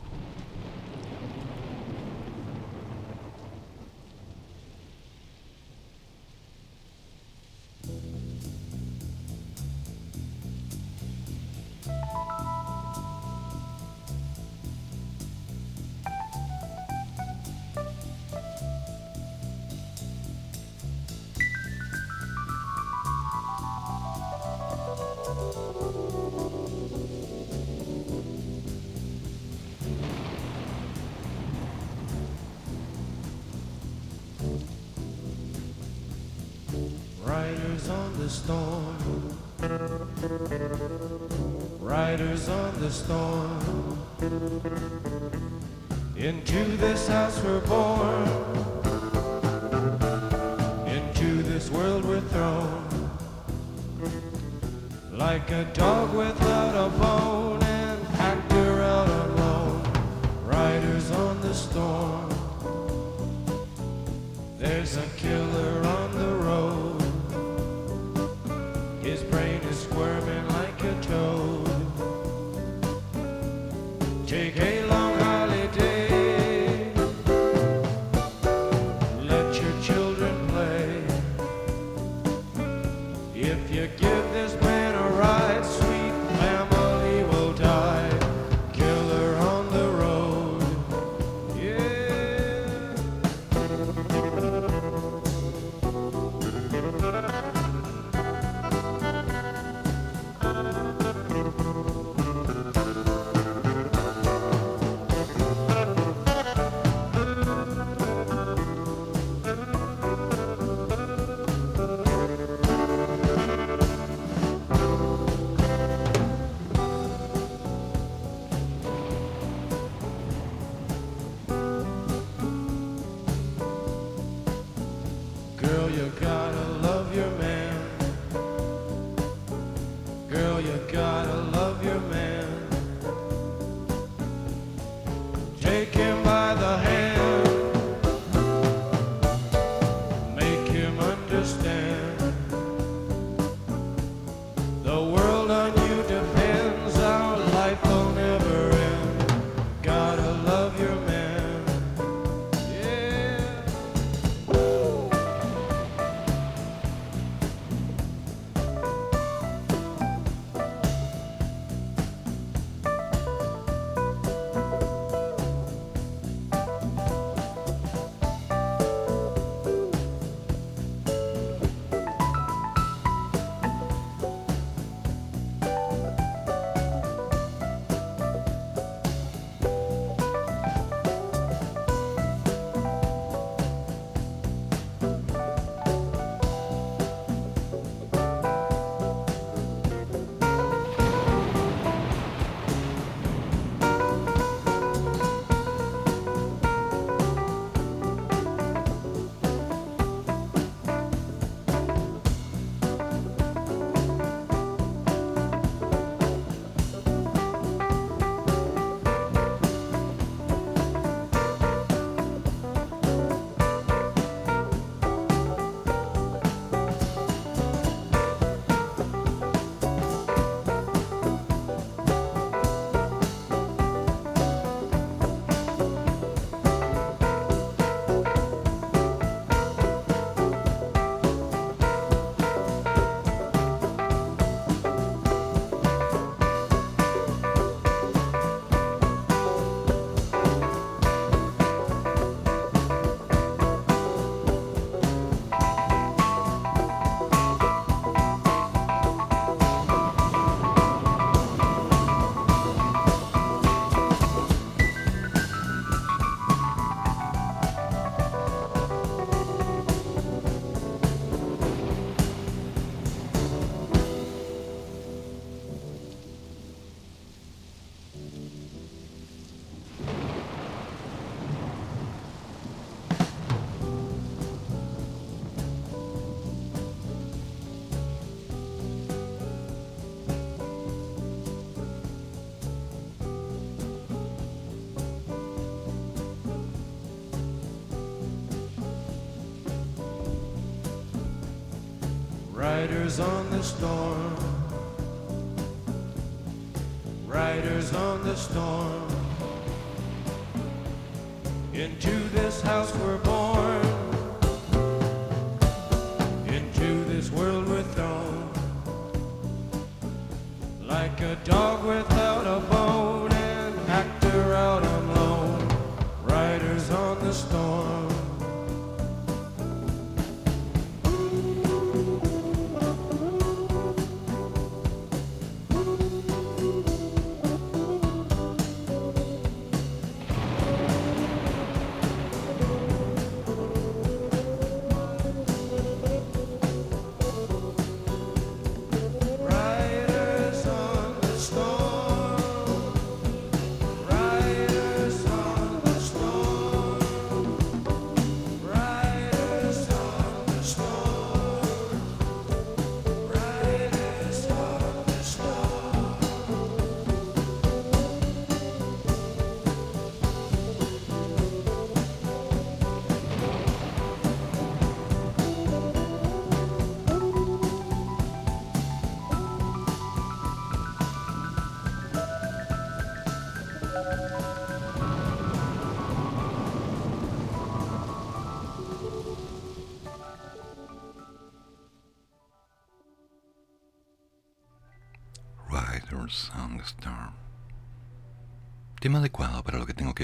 Riders on the storm.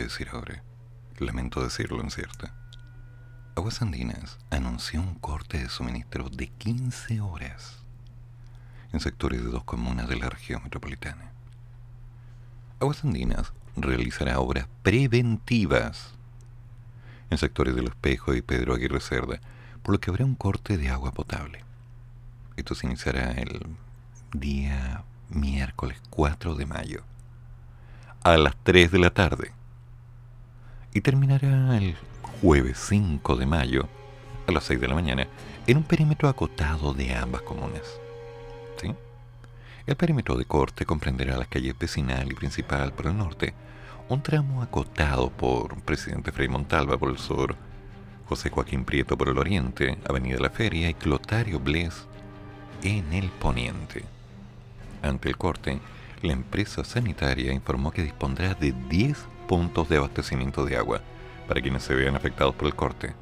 Decir ahora. Lamento decirlo, en cierto. Aguas Andinas anunció un corte de suministro de 15 horas en sectores de dos comunas de la región metropolitana. Aguas Andinas realizará obras preventivas en sectores del Espejo y Pedro Aguirre Cerda, por lo que habrá un corte de agua potable. Esto se iniciará el día miércoles 4 de mayo a las 3 de la tarde y terminará el jueves 5 de mayo a las 6 de la mañana en un perímetro acotado de ambas comunas. ¿Sí? El perímetro de corte comprenderá las calles vecinal y principal por el norte, un tramo acotado por Presidente Frei Montalva por el sur, José Joaquín Prieto por el oriente, Avenida La Feria y Clotario Bles en el poniente. Ante el corte, la empresa sanitaria informó que dispondrá de 10 puntos de abastecimiento de agua para quienes se vean afectados por el corte.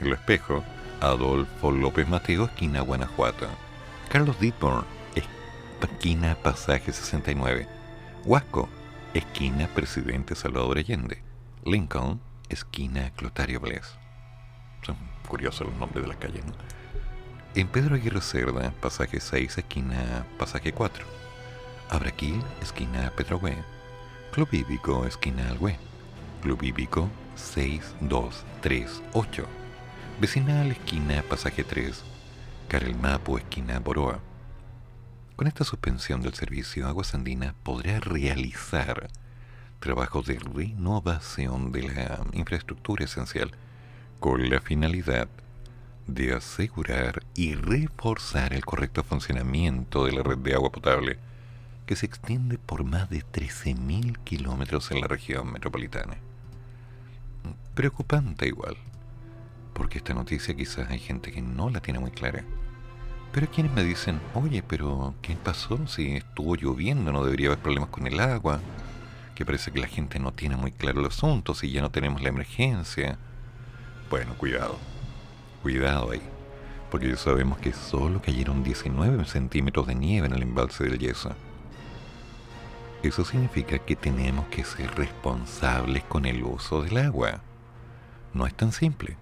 En el espejo, Adolfo López Mateo, esquina Guanajuato. Carlos Ditborn, esquina Pasaje 69. Huasco, esquina Presidente Salvador Allende. Lincoln, esquina Clotario Bles. Son curiosos los nombres de las calles, ¿no? En Pedro Aguirre Cerda, pasaje 6, esquina pasaje 4. Abraquil, esquina Petrohue. Club Hípico, esquina Alhue. Club Hípico 6238. Vecinal, esquina pasaje 3. Carelmapo, esquina Boroa. Con esta suspensión del servicio, Aguas Andinas podrá realizar trabajos de renovación de la infraestructura esencial con la finalidad de asegurar y reforzar el correcto funcionamiento de la red de agua potable que se extiende por más de 13.000 kilómetros en la región metropolitana. Preocupante igual, porque esta noticia quizás hay gente que no la tiene muy clara. Pero hay quienes me dicen, oye, pero ¿qué pasó? Si estuvo lloviendo, no debería haber problemas con el agua, que parece que la gente no tiene muy claro el asunto, si ya no tenemos la emergencia. Bueno, cuidado, cuidado ahí, porque ya sabemos que solo cayeron 19 centímetros de nieve en el embalse del yeso. Eso significa que tenemos que ser responsables con el uso del agua. No es tan simple.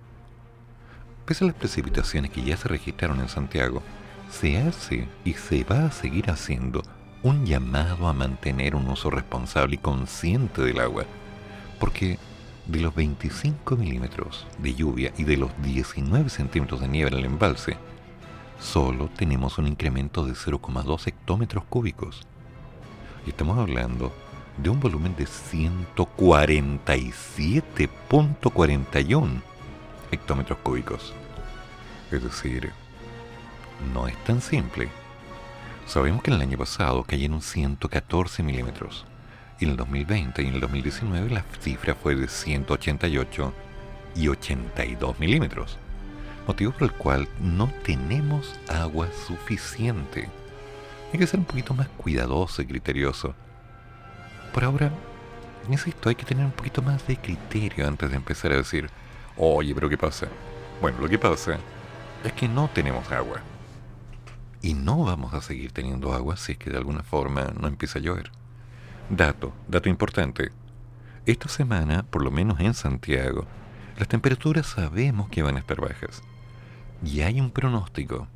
Pese a las precipitaciones que ya se registraron en Santiago, se hace y se va a seguir haciendo un llamado a mantener un uso responsable y consciente del agua, porque de los 25 milímetros de lluvia y de los 19 centímetros de nieve en el embalse, solo tenemos un incremento de 0,2 hectómetros cúbicos. Estamos hablando de un volumen de 147.41 hectómetros cúbicos. Es decir, no es tan simple. Sabemos que en el año pasado cayeron 114 milímetros y en el 2020 y en el 2019 la cifra fue de 188 y 82 milímetros. motivo por el cual no tenemos agua suficiente. Hay que ser un poquito más cuidadoso y criterioso. Por ahora, insisto, hay que tener un poquito más de criterio antes de empezar a decir, oye, pero ¿qué pasa? Bueno, lo que pasa es que no tenemos agua. Y no vamos a seguir teniendo agua si es que de alguna forma no empieza a llover. Dato, dato importante. Esta semana, por lo menos en Santiago, las temperaturas sabemos que van a estar bajas. Y hay un pronóstico,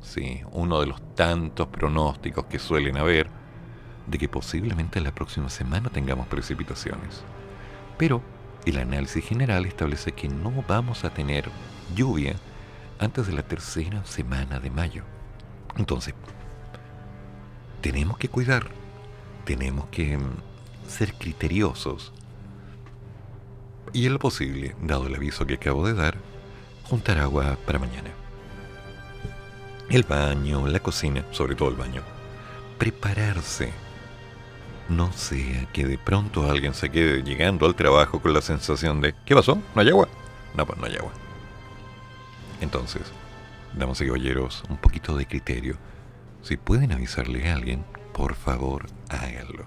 sí, uno de los tantos pronósticos que suelen haber, de que posiblemente la próxima semana tengamos precipitaciones. Pero el análisis general establece que no vamos a tener lluvia antes de la tercera semana de mayo. Entonces, tenemos que cuidar, tenemos que mm, ser criteriosos y en lo posible, dado el aviso que acabo de dar, juntar agua para mañana. El baño, la cocina, sobre todo el baño. Prepararse. No sea que de pronto alguien se quede llegando al trabajo con la sensación de ¿qué pasó? ¿No hay agua? No, pues no hay agua. Entonces, damas y caballeros, un poquito de criterio. Si pueden avisarle a alguien, por favor, háganlo.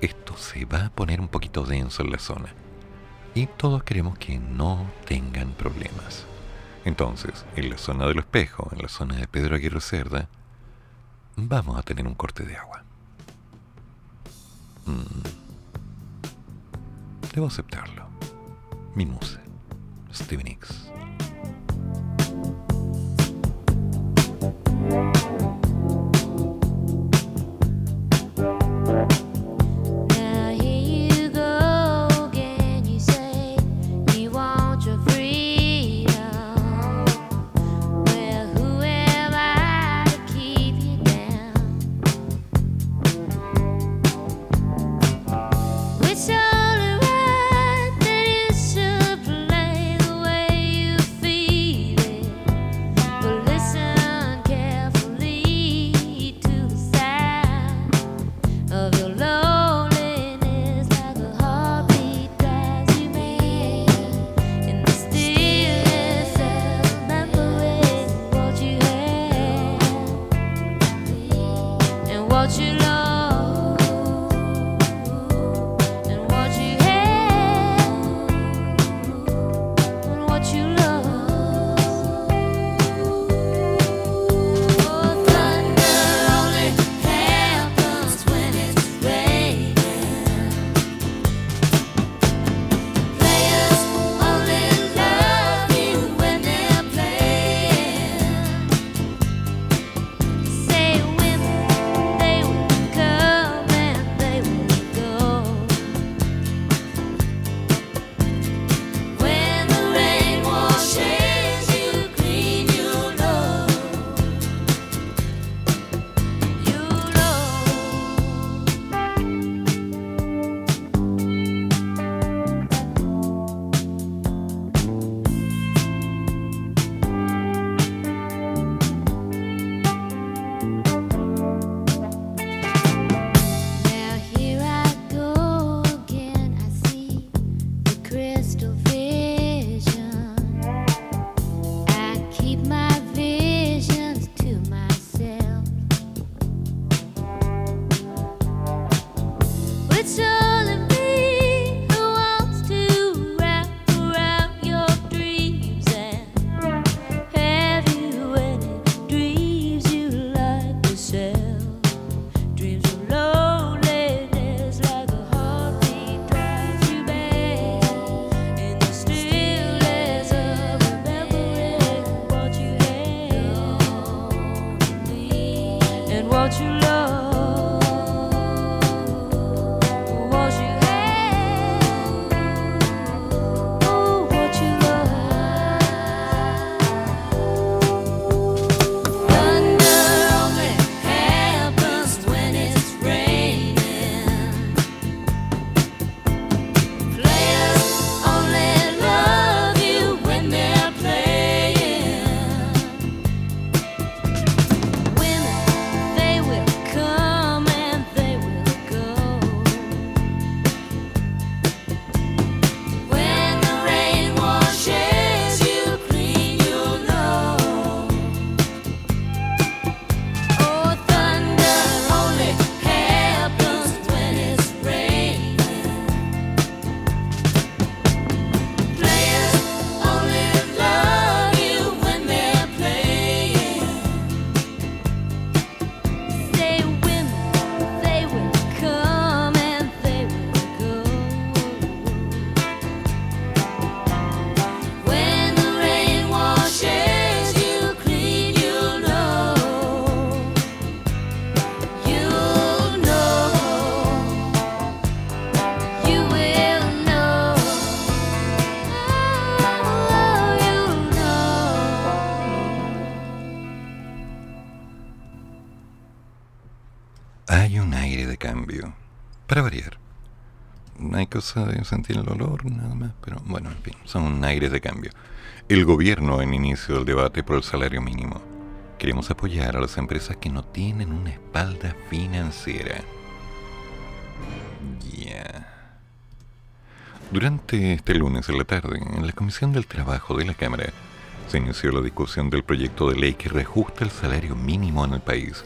Esto se va a poner un poquito denso en la zona y todos queremos que no tengan problemas. Entonces, en la zona del espejo, en la zona de Pedro Aguirre Cerda, vamos a tener un corte de agua. Mm. Debo aceptarlo. Mi musa, Steven they de sentir el olor, nada más, pero bueno, en fin, son aires de cambio. El gobierno en inicio del debate por el salario mínimo. Queremos apoyar a las empresas que no tienen una espalda financiera. Ya. Durante este lunes en la tarde, en la Comisión del Trabajo de la Cámara, se inició la discusión del proyecto de ley que reajusta el salario mínimo en el país,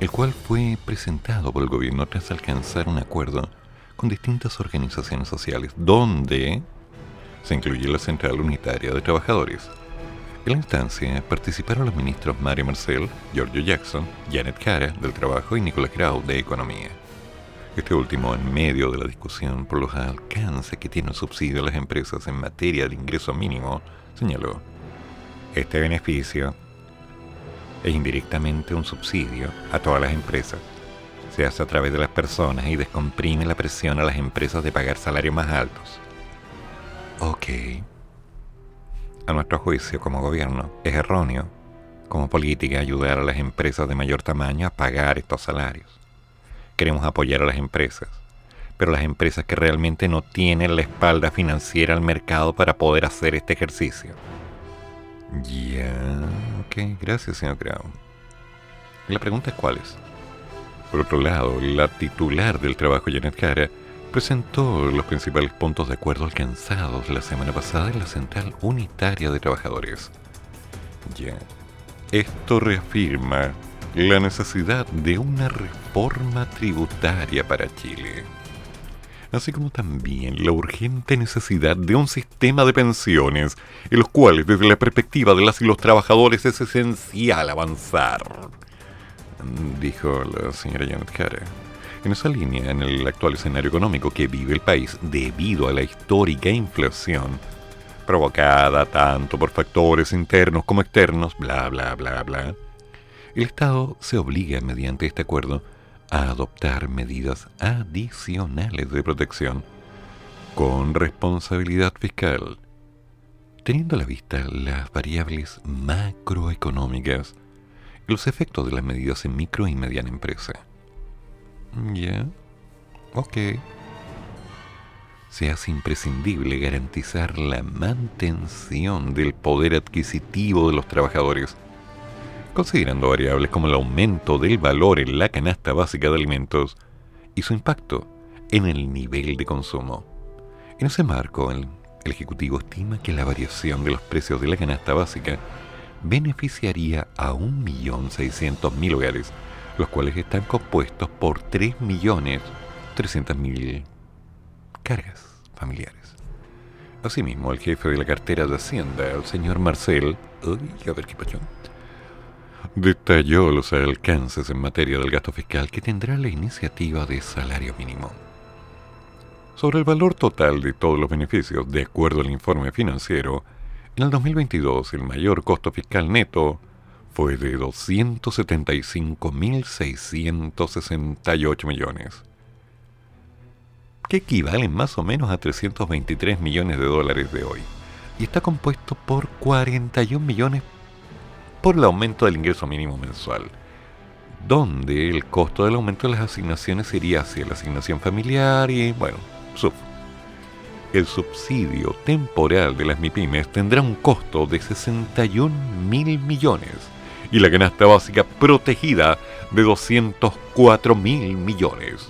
el cual fue presentado por el gobierno tras alcanzar un acuerdo con distintas organizaciones sociales, donde se incluye la Central Unitaria de Trabajadores. En la instancia participaron los ministros Mario Marcel, Giorgio Jackson, Janet Cara del Trabajo y Nicolás Grau de Economía. Este último en medio de la discusión por los alcances que tiene el subsidio a las empresas en materia de ingreso mínimo, señaló, este beneficio es indirectamente un subsidio a todas las empresas se hace a través de las personas y descomprime la presión a las empresas de pagar salarios más altos. Ok. A nuestro juicio como gobierno es erróneo como política ayudar a las empresas de mayor tamaño a pagar estos salarios. Queremos apoyar a las empresas, pero las empresas que realmente no tienen la espalda financiera al mercado para poder hacer este ejercicio. Ya, ok, gracias señor Grau. La pregunta es cuál es. Por otro lado, la titular del trabajo, Janet Cara, presentó los principales puntos de acuerdo alcanzados la semana pasada en la Central Unitaria de Trabajadores. Ya. Esto reafirma la necesidad de una reforma tributaria para Chile, así como también la urgente necesidad de un sistema de pensiones en los cuales desde la perspectiva de las y los trabajadores es esencial avanzar dijo la señora Janet Cara. En esa línea, en el actual escenario económico que vive el país debido a la histórica inflación, provocada tanto por factores internos como externos, bla, bla, bla, bla, el Estado se obliga mediante este acuerdo a adoptar medidas adicionales de protección con responsabilidad fiscal, teniendo a la vista las variables macroeconómicas los efectos de las medidas en micro y mediana empresa. Ya. Ok. Se hace imprescindible garantizar la mantención del poder adquisitivo de los trabajadores, considerando variables como el aumento del valor en la canasta básica de alimentos y su impacto en el nivel de consumo. En ese marco, el Ejecutivo estima que la variación de los precios de la canasta básica beneficiaría a 1.600.000 hogares, los cuales están compuestos por 3.300.000 cargas familiares. Asimismo, el jefe de la cartera de Hacienda, el señor Marcel, a ver detalló los alcances en materia del gasto fiscal que tendrá la iniciativa de salario mínimo. Sobre el valor total de todos los beneficios, de acuerdo al informe financiero, en el 2022 el mayor costo fiscal neto fue de 275.668 millones, que equivalen más o menos a 323 millones de dólares de hoy, y está compuesto por 41 millones por el aumento del ingreso mínimo mensual, donde el costo del aumento de las asignaciones iría hacia la asignación familiar y, bueno, su el subsidio temporal de las MIPIMES tendrá un costo de 61 mil millones y la canasta básica protegida de 204 mil millones.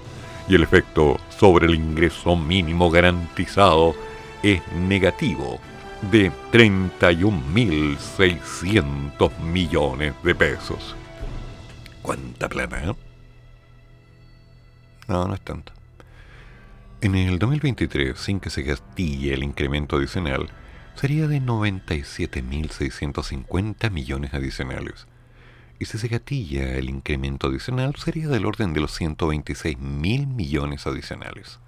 Y el efecto sobre el ingreso mínimo garantizado es negativo de 31.600 millones de pesos. ¿Cuánta plata? Eh? No, no es tanto. En el 2023, sin que se gastille el incremento adicional, sería de 97.650 millones adicionales. Y si se gatilla el incremento adicional, sería del orden de los 126.000 millones adicionales.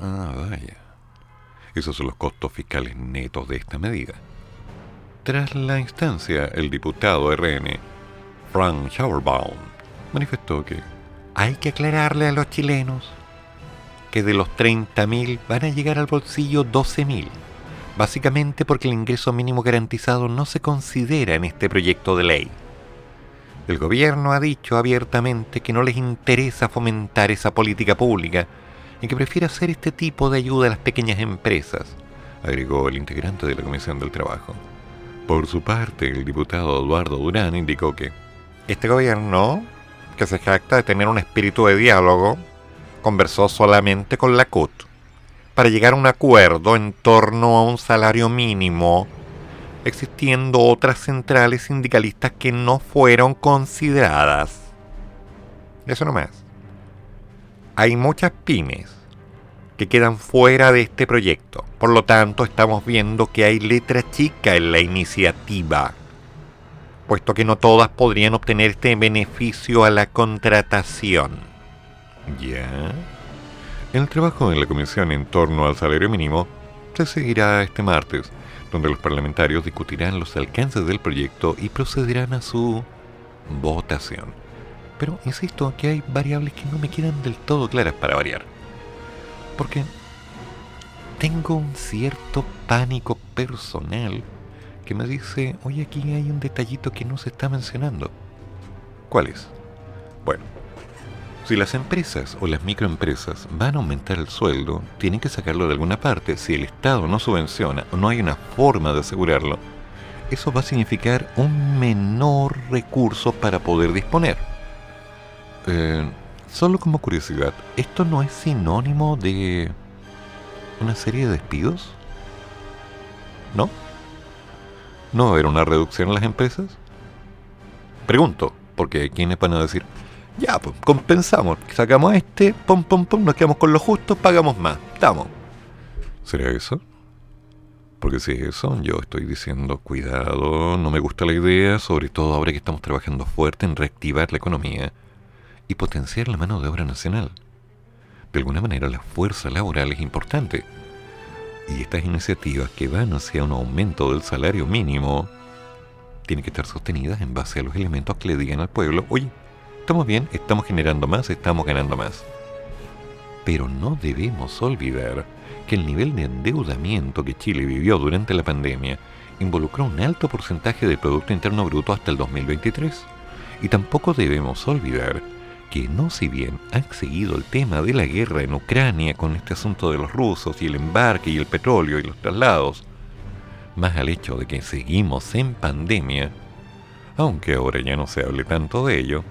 Ah, vaya. Esos son los costos fiscales netos de esta medida. Tras la instancia, el diputado RN, Frank Schauerbaum, manifestó que hay que aclararle a los chilenos de los 30.000 van a llegar al bolsillo 12.000, básicamente porque el ingreso mínimo garantizado no se considera en este proyecto de ley. El gobierno ha dicho abiertamente que no les interesa fomentar esa política pública y que prefiere hacer este tipo de ayuda a las pequeñas empresas, agregó el integrante de la Comisión del Trabajo. Por su parte, el diputado Eduardo Durán indicó que este gobierno, que se jacta de tener un espíritu de diálogo, conversó solamente con la CUT para llegar a un acuerdo en torno a un salario mínimo, existiendo otras centrales sindicalistas que no fueron consideradas. Eso nomás. Hay muchas pymes que quedan fuera de este proyecto. Por lo tanto, estamos viendo que hay letra chica en la iniciativa, puesto que no todas podrían obtener este beneficio a la contratación. ¿Ya? El trabajo en la comisión en torno al salario mínimo se seguirá este martes, donde los parlamentarios discutirán los alcances del proyecto y procederán a su votación. Pero insisto que hay variables que no me quedan del todo claras para variar. Porque tengo un cierto pánico personal que me dice, oye, aquí hay un detallito que no se está mencionando. ¿Cuál es? Bueno, si las empresas o las microempresas van a aumentar el sueldo, tienen que sacarlo de alguna parte. Si el Estado no subvenciona o no hay una forma de asegurarlo, eso va a significar un menor recurso para poder disponer. Eh, Solo como curiosidad, ¿esto no es sinónimo de una serie de despidos? ¿No? ¿No va a haber una reducción en las empresas? Pregunto, porque hay quienes van a decir, ya, pues compensamos, sacamos este, pum, pum, pum, nos quedamos con lo justo, pagamos más, estamos. ¿Será eso? Porque si es eso, yo estoy diciendo, cuidado, no me gusta la idea, sobre todo ahora que estamos trabajando fuerte en reactivar la economía y potenciar la mano de obra nacional. De alguna manera la fuerza laboral es importante. Y estas iniciativas que van hacia un aumento del salario mínimo tienen que estar sostenidas en base a los elementos que le digan al pueblo, oye, estamos bien, estamos generando más, estamos ganando más. Pero no debemos olvidar que el nivel de endeudamiento que Chile vivió durante la pandemia involucró un alto porcentaje del Producto Interno Bruto hasta el 2023. Y tampoco debemos olvidar que no si bien han seguido el tema de la guerra en Ucrania con este asunto de los rusos y el embarque y el petróleo y los traslados, más al hecho de que seguimos en pandemia, aunque ahora ya no se hable tanto de ello,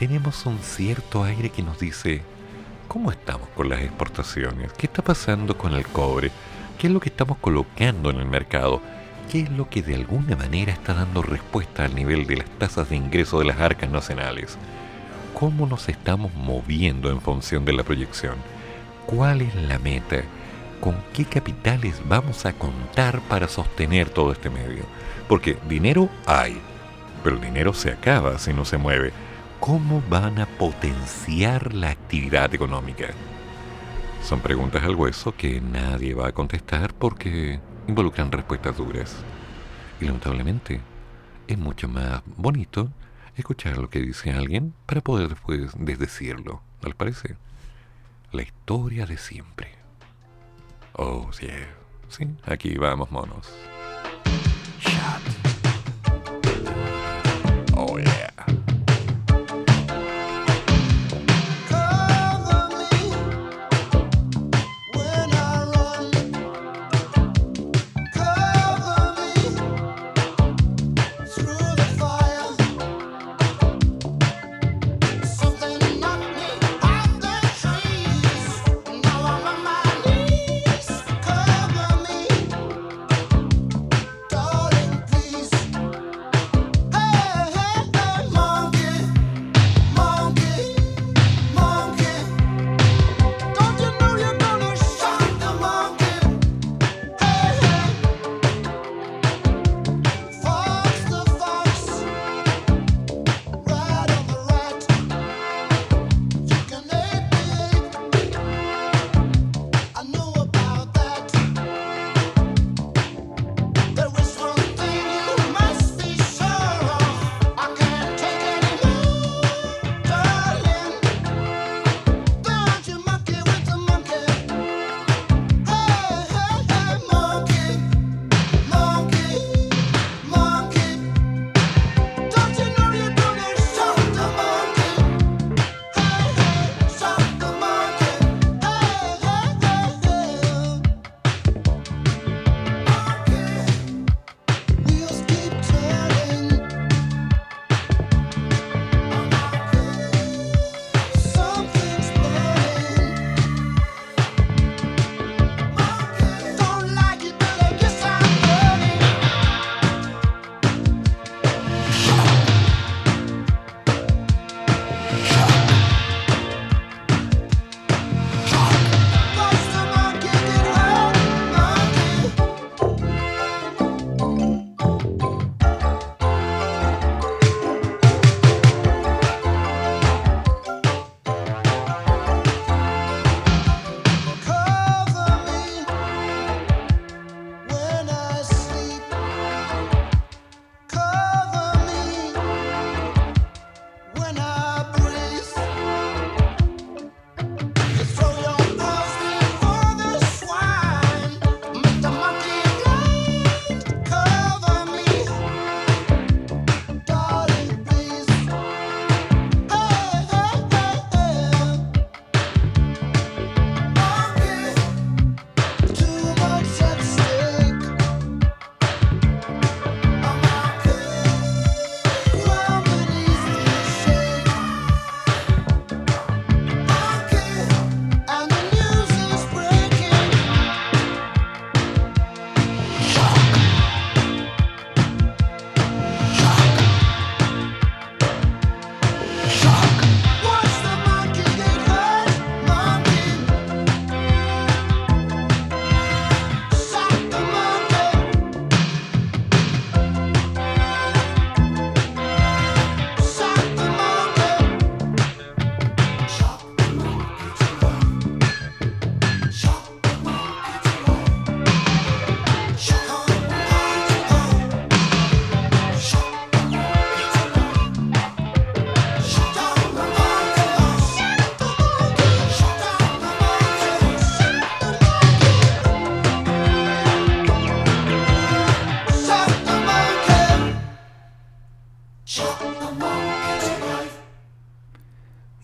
tenemos un cierto aire que nos dice, ¿cómo estamos con las exportaciones? ¿Qué está pasando con el cobre? ¿Qué es lo que estamos colocando en el mercado? ¿Qué es lo que de alguna manera está dando respuesta al nivel de las tasas de ingreso de las arcas nacionales? cómo nos estamos moviendo en función de la proyección. ¿Cuál es la meta? ¿Con qué capitales vamos a contar para sostener todo este medio? Porque dinero hay, pero el dinero se acaba si no se mueve. ¿Cómo van a potenciar la actividad económica? Son preguntas al hueso que nadie va a contestar porque involucran respuestas duras. Y lamentablemente es mucho más bonito escuchar lo que dice alguien para poder después desdecirlo, ¿no les parece? La historia de siempre. Oh, sí, sí, aquí vamos, monos. Oh, yeah.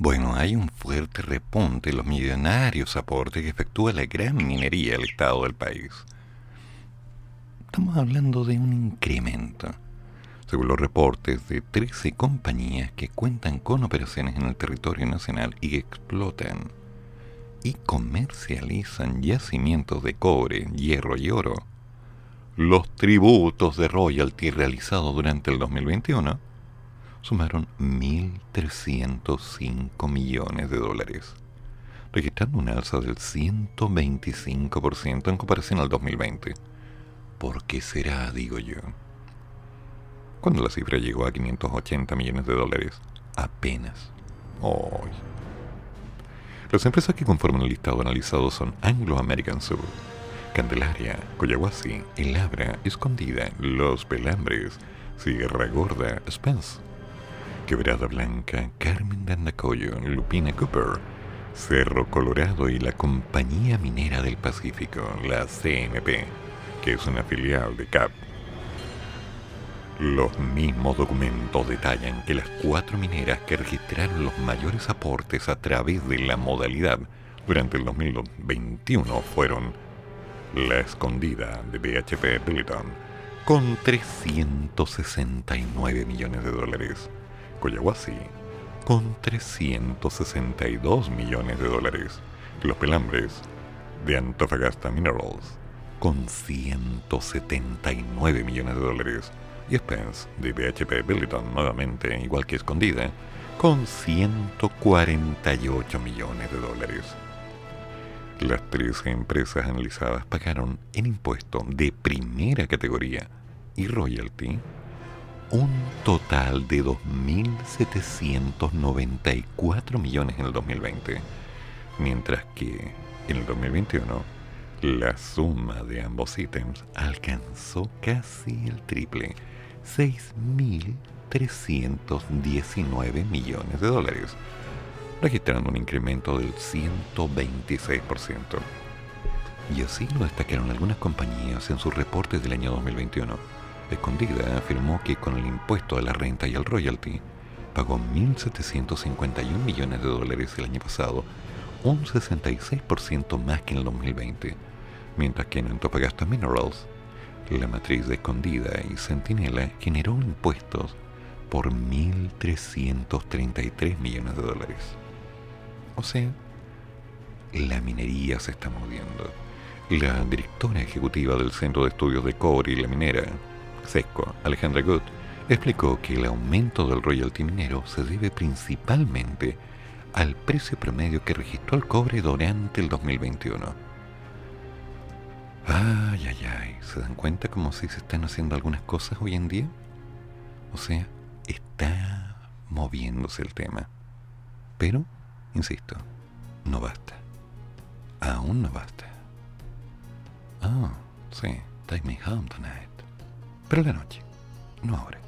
Bueno, hay un fuerte repunte en los millonarios aportes que efectúa la gran minería al estado del país. Estamos hablando de un incremento. Según los reportes de 13 compañías que cuentan con operaciones en el territorio nacional y explotan y comercializan yacimientos de cobre, hierro y oro, los tributos de royalty realizados durante el 2021 sumaron 1.305 millones de dólares, registrando un alza del 125% en comparación al 2020. ¿Por qué será, digo yo? Cuando la cifra llegó a 580 millones de dólares, apenas. Hoy. Las empresas que conforman el listado analizado son Anglo American Sur, Candelaria, Coyahuasi, El Abra, Escondida, Los Pelambres, Sierra Gorda, Spence, Quebrada Blanca, Carmen Dandacoyo, Lupina Cooper, Cerro Colorado y la Compañía Minera del Pacífico, la CMP, que es una filial de CAP. Los mismos documentos detallan que las cuatro mineras que registraron los mayores aportes a través de la modalidad durante el 2021 fueron La Escondida de BHP Billiton con 369 millones de dólares, Coyahuasi con 362 millones de dólares. Los Pelambres de Antofagasta Minerals con 179 millones de dólares. Y Spence de BHP Billiton nuevamente, igual que Escondida, con 148 millones de dólares. Las tres empresas analizadas pagaron en impuesto de primera categoría y royalty un total de 2.794 millones en el 2020, mientras que en el 2021 la suma de ambos ítems alcanzó casi el triple, 6.319 millones de dólares, registrando un incremento del 126%. Y así lo destacaron algunas compañías en sus reportes del año 2021 Escondida afirmó que con el impuesto a la renta y al royalty pagó 1.751 millones de dólares el año pasado, un 66% más que en el 2020, mientras que en Antofagasta Minerals, la matriz de Escondida y Centinela generó impuestos por 1.333 millones de dólares. O sea, la minería se está moviendo. La directora ejecutiva del Centro de Estudios de Cobre y la Minera, Seco, Alejandra Good, explicó que el aumento del royalty minero se debe principalmente al precio promedio que registró el cobre durante el 2021. Ay, ay, ay, ¿se dan cuenta como si se están haciendo algunas cosas hoy en día? O sea, está moviéndose el tema. Pero, insisto, no basta. Aún no basta. Ah, sí, take me home tonight. Pero la noche, no ahora.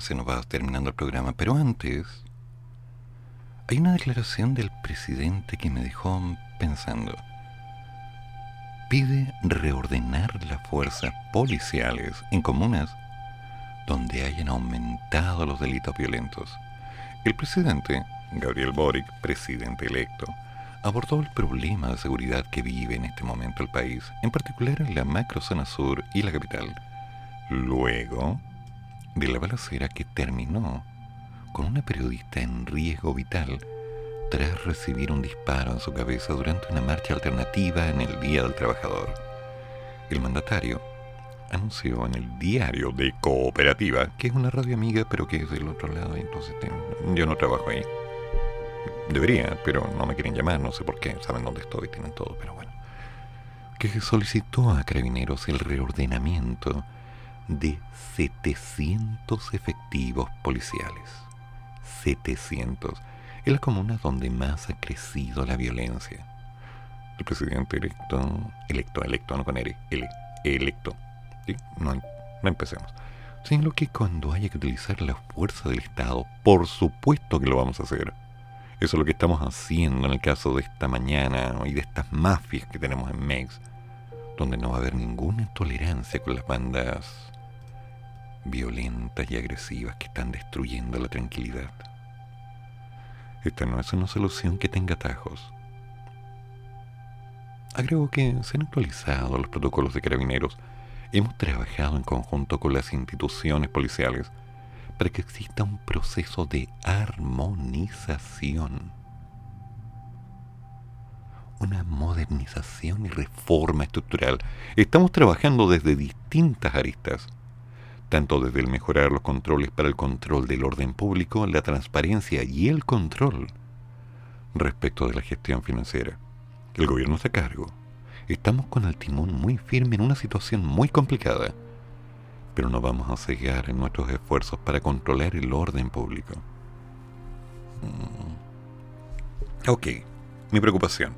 Se nos va terminando el programa. Pero antes, hay una declaración del presidente que me dejó pensando. Pide reordenar las fuerzas policiales en comunas donde hayan aumentado los delitos violentos. El presidente, Gabriel Boric, presidente electo, abordó el problema de seguridad que vive en este momento el país, en particular en la macrozona sur y la capital, luego de la balacera que terminó con una periodista en riesgo vital tras recibir un disparo en su cabeza durante una marcha alternativa en el Día del Trabajador. El mandatario anunció en el diario de Cooperativa, que es una radio amiga pero que es del otro lado, entonces yo no trabajo ahí Debería, pero no me quieren llamar, no sé por qué, saben dónde estoy, tienen todo, pero bueno. Que solicitó a Carabineros el reordenamiento de 700 efectivos policiales. 700. En las comunas donde más ha crecido la violencia. El presidente electo, electo, electo, no con R, electo. ¿sí? No, no empecemos. Sino que cuando haya que utilizar la fuerza del Estado, por supuesto que lo vamos a hacer eso es lo que estamos haciendo en el caso de esta mañana y de estas mafias que tenemos en Mex, donde no va a haber ninguna tolerancia con las bandas violentas y agresivas que están destruyendo la tranquilidad. Esta no es una solución que tenga atajos. Agrego que se han actualizado los protocolos de carabineros. Hemos trabajado en conjunto con las instituciones policiales para que exista un proceso de armonización, una modernización y reforma estructural. Estamos trabajando desde distintas aristas, tanto desde el mejorar los controles para el control del orden público, la transparencia y el control respecto de la gestión financiera. El gobierno está cargo. Estamos con el timón muy firme en una situación muy complicada pero no vamos a cegar en nuestros esfuerzos para controlar el orden público. Mm. Ok, mi preocupación.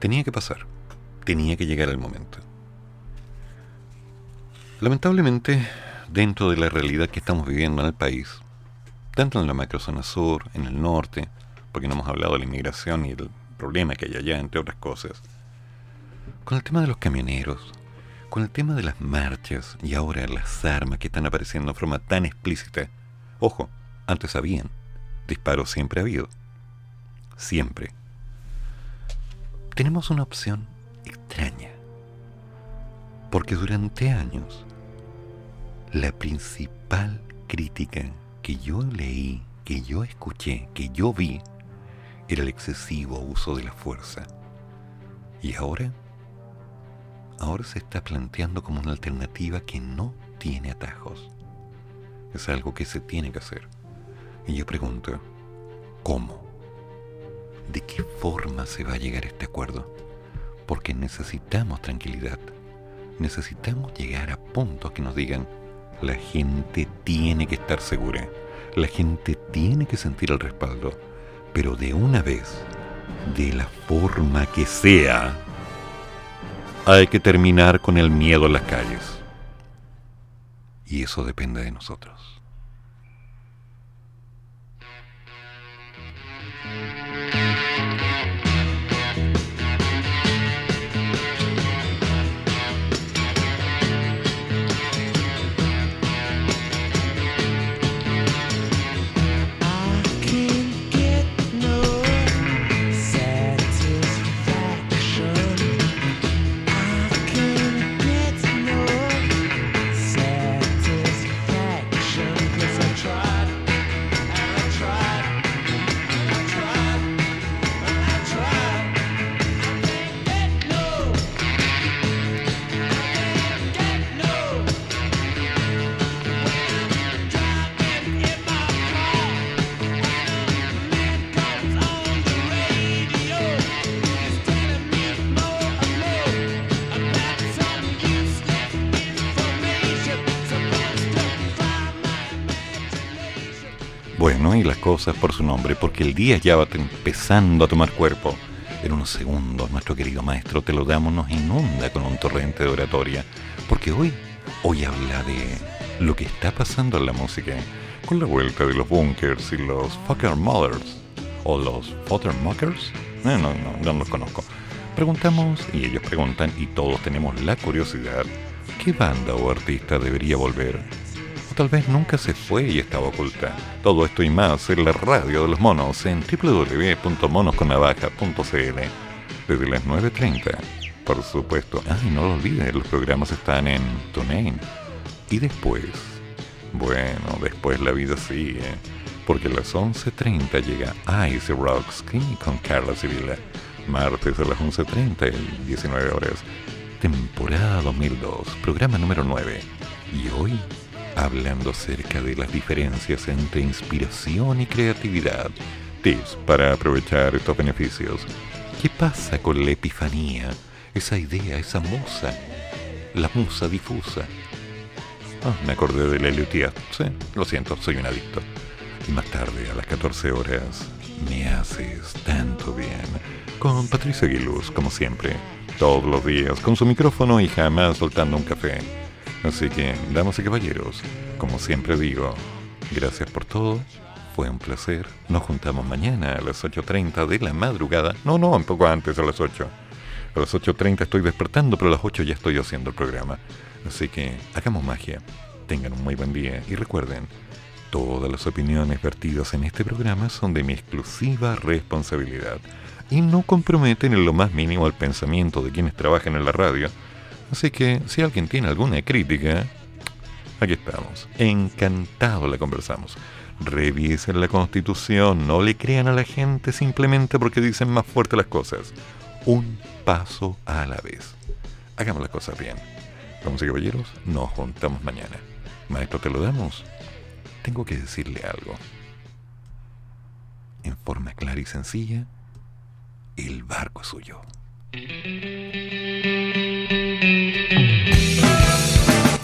Tenía que pasar, tenía que llegar el momento. Lamentablemente, dentro de la realidad que estamos viviendo en el país, tanto en la macrozona sur, en el norte, porque no hemos hablado de la inmigración y el problema que hay allá, entre otras cosas, con el tema de los camioneros, con el tema de las marchas y ahora las armas que están apareciendo de forma tan explícita, ojo, antes habían, disparos siempre ha habido, siempre. Tenemos una opción extraña, porque durante años la principal crítica que yo leí, que yo escuché, que yo vi, era el excesivo uso de la fuerza. Y ahora ahora se está planteando como una alternativa que no tiene atajos. Es algo que se tiene que hacer. Y yo pregunto, ¿cómo? ¿De qué forma se va a llegar a este acuerdo? Porque necesitamos tranquilidad. Necesitamos llegar a puntos que nos digan, la gente tiene que estar segura. La gente tiene que sentir el respaldo. Pero de una vez, de la forma que sea, hay que terminar con el miedo en las calles. Y eso depende de nosotros. Y las cosas por su nombre, porque el día ya va empezando a tomar cuerpo. En unos segundos, nuestro querido maestro te lo damos, nos inunda con un torrente de oratoria, porque hoy hoy habla de lo que está pasando en la música con la vuelta de los bunkers y los fucker mothers o los fucker muckers. No, no, no, no los conozco. Preguntamos y ellos preguntan y todos tenemos la curiosidad ¿qué banda o artista debería volver? Tal vez nunca se fue y estaba oculta. Todo esto y más en la radio de los monos en www.monosconavaja.cl desde las 9.30. Por supuesto, ay, no lo olvides, los programas están en TuneIn. Y después, bueno, después la vida sigue, porque a las 11.30 llega Ice Rock Ski con Carla Civila. Martes a las 11.30 y 19 horas temporada 2002, programa número 9. Y hoy, hablando acerca de las diferencias entre inspiración y creatividad, tips para aprovechar estos beneficios. ¿Qué pasa con la epifanía? Esa idea, esa musa, la musa difusa. Ah, me acordé de la Eleutia. Sí, lo siento, soy un adicto. Y más tarde, a las 14 horas, me haces tanto bien. Con Patricia Aguiluz, como siempre todos los días con su micrófono y jamás soltando un café. Así que, damas y caballeros, como siempre digo, gracias por todo, fue un placer. Nos juntamos mañana a las 8.30 de la madrugada. No, no, un poco antes, a las 8. A las 8.30 estoy despertando, pero a las 8 ya estoy haciendo el programa. Así que, hagamos magia. Tengan un muy buen día y recuerden, todas las opiniones vertidas en este programa son de mi exclusiva responsabilidad y no comprometen en lo más mínimo el pensamiento de quienes trabajan en la radio. Así que si alguien tiene alguna crítica, aquí estamos. Encantado la conversamos. Revisen la constitución, no le crean a la gente simplemente porque dicen más fuerte las cosas. Un paso a la vez. Hagamos las cosas bien. Vamos caballeros, nos juntamos mañana. Maestro, ¿te lo damos? Tengo que decirle algo. En forma clara y sencilla, el barco es suyo.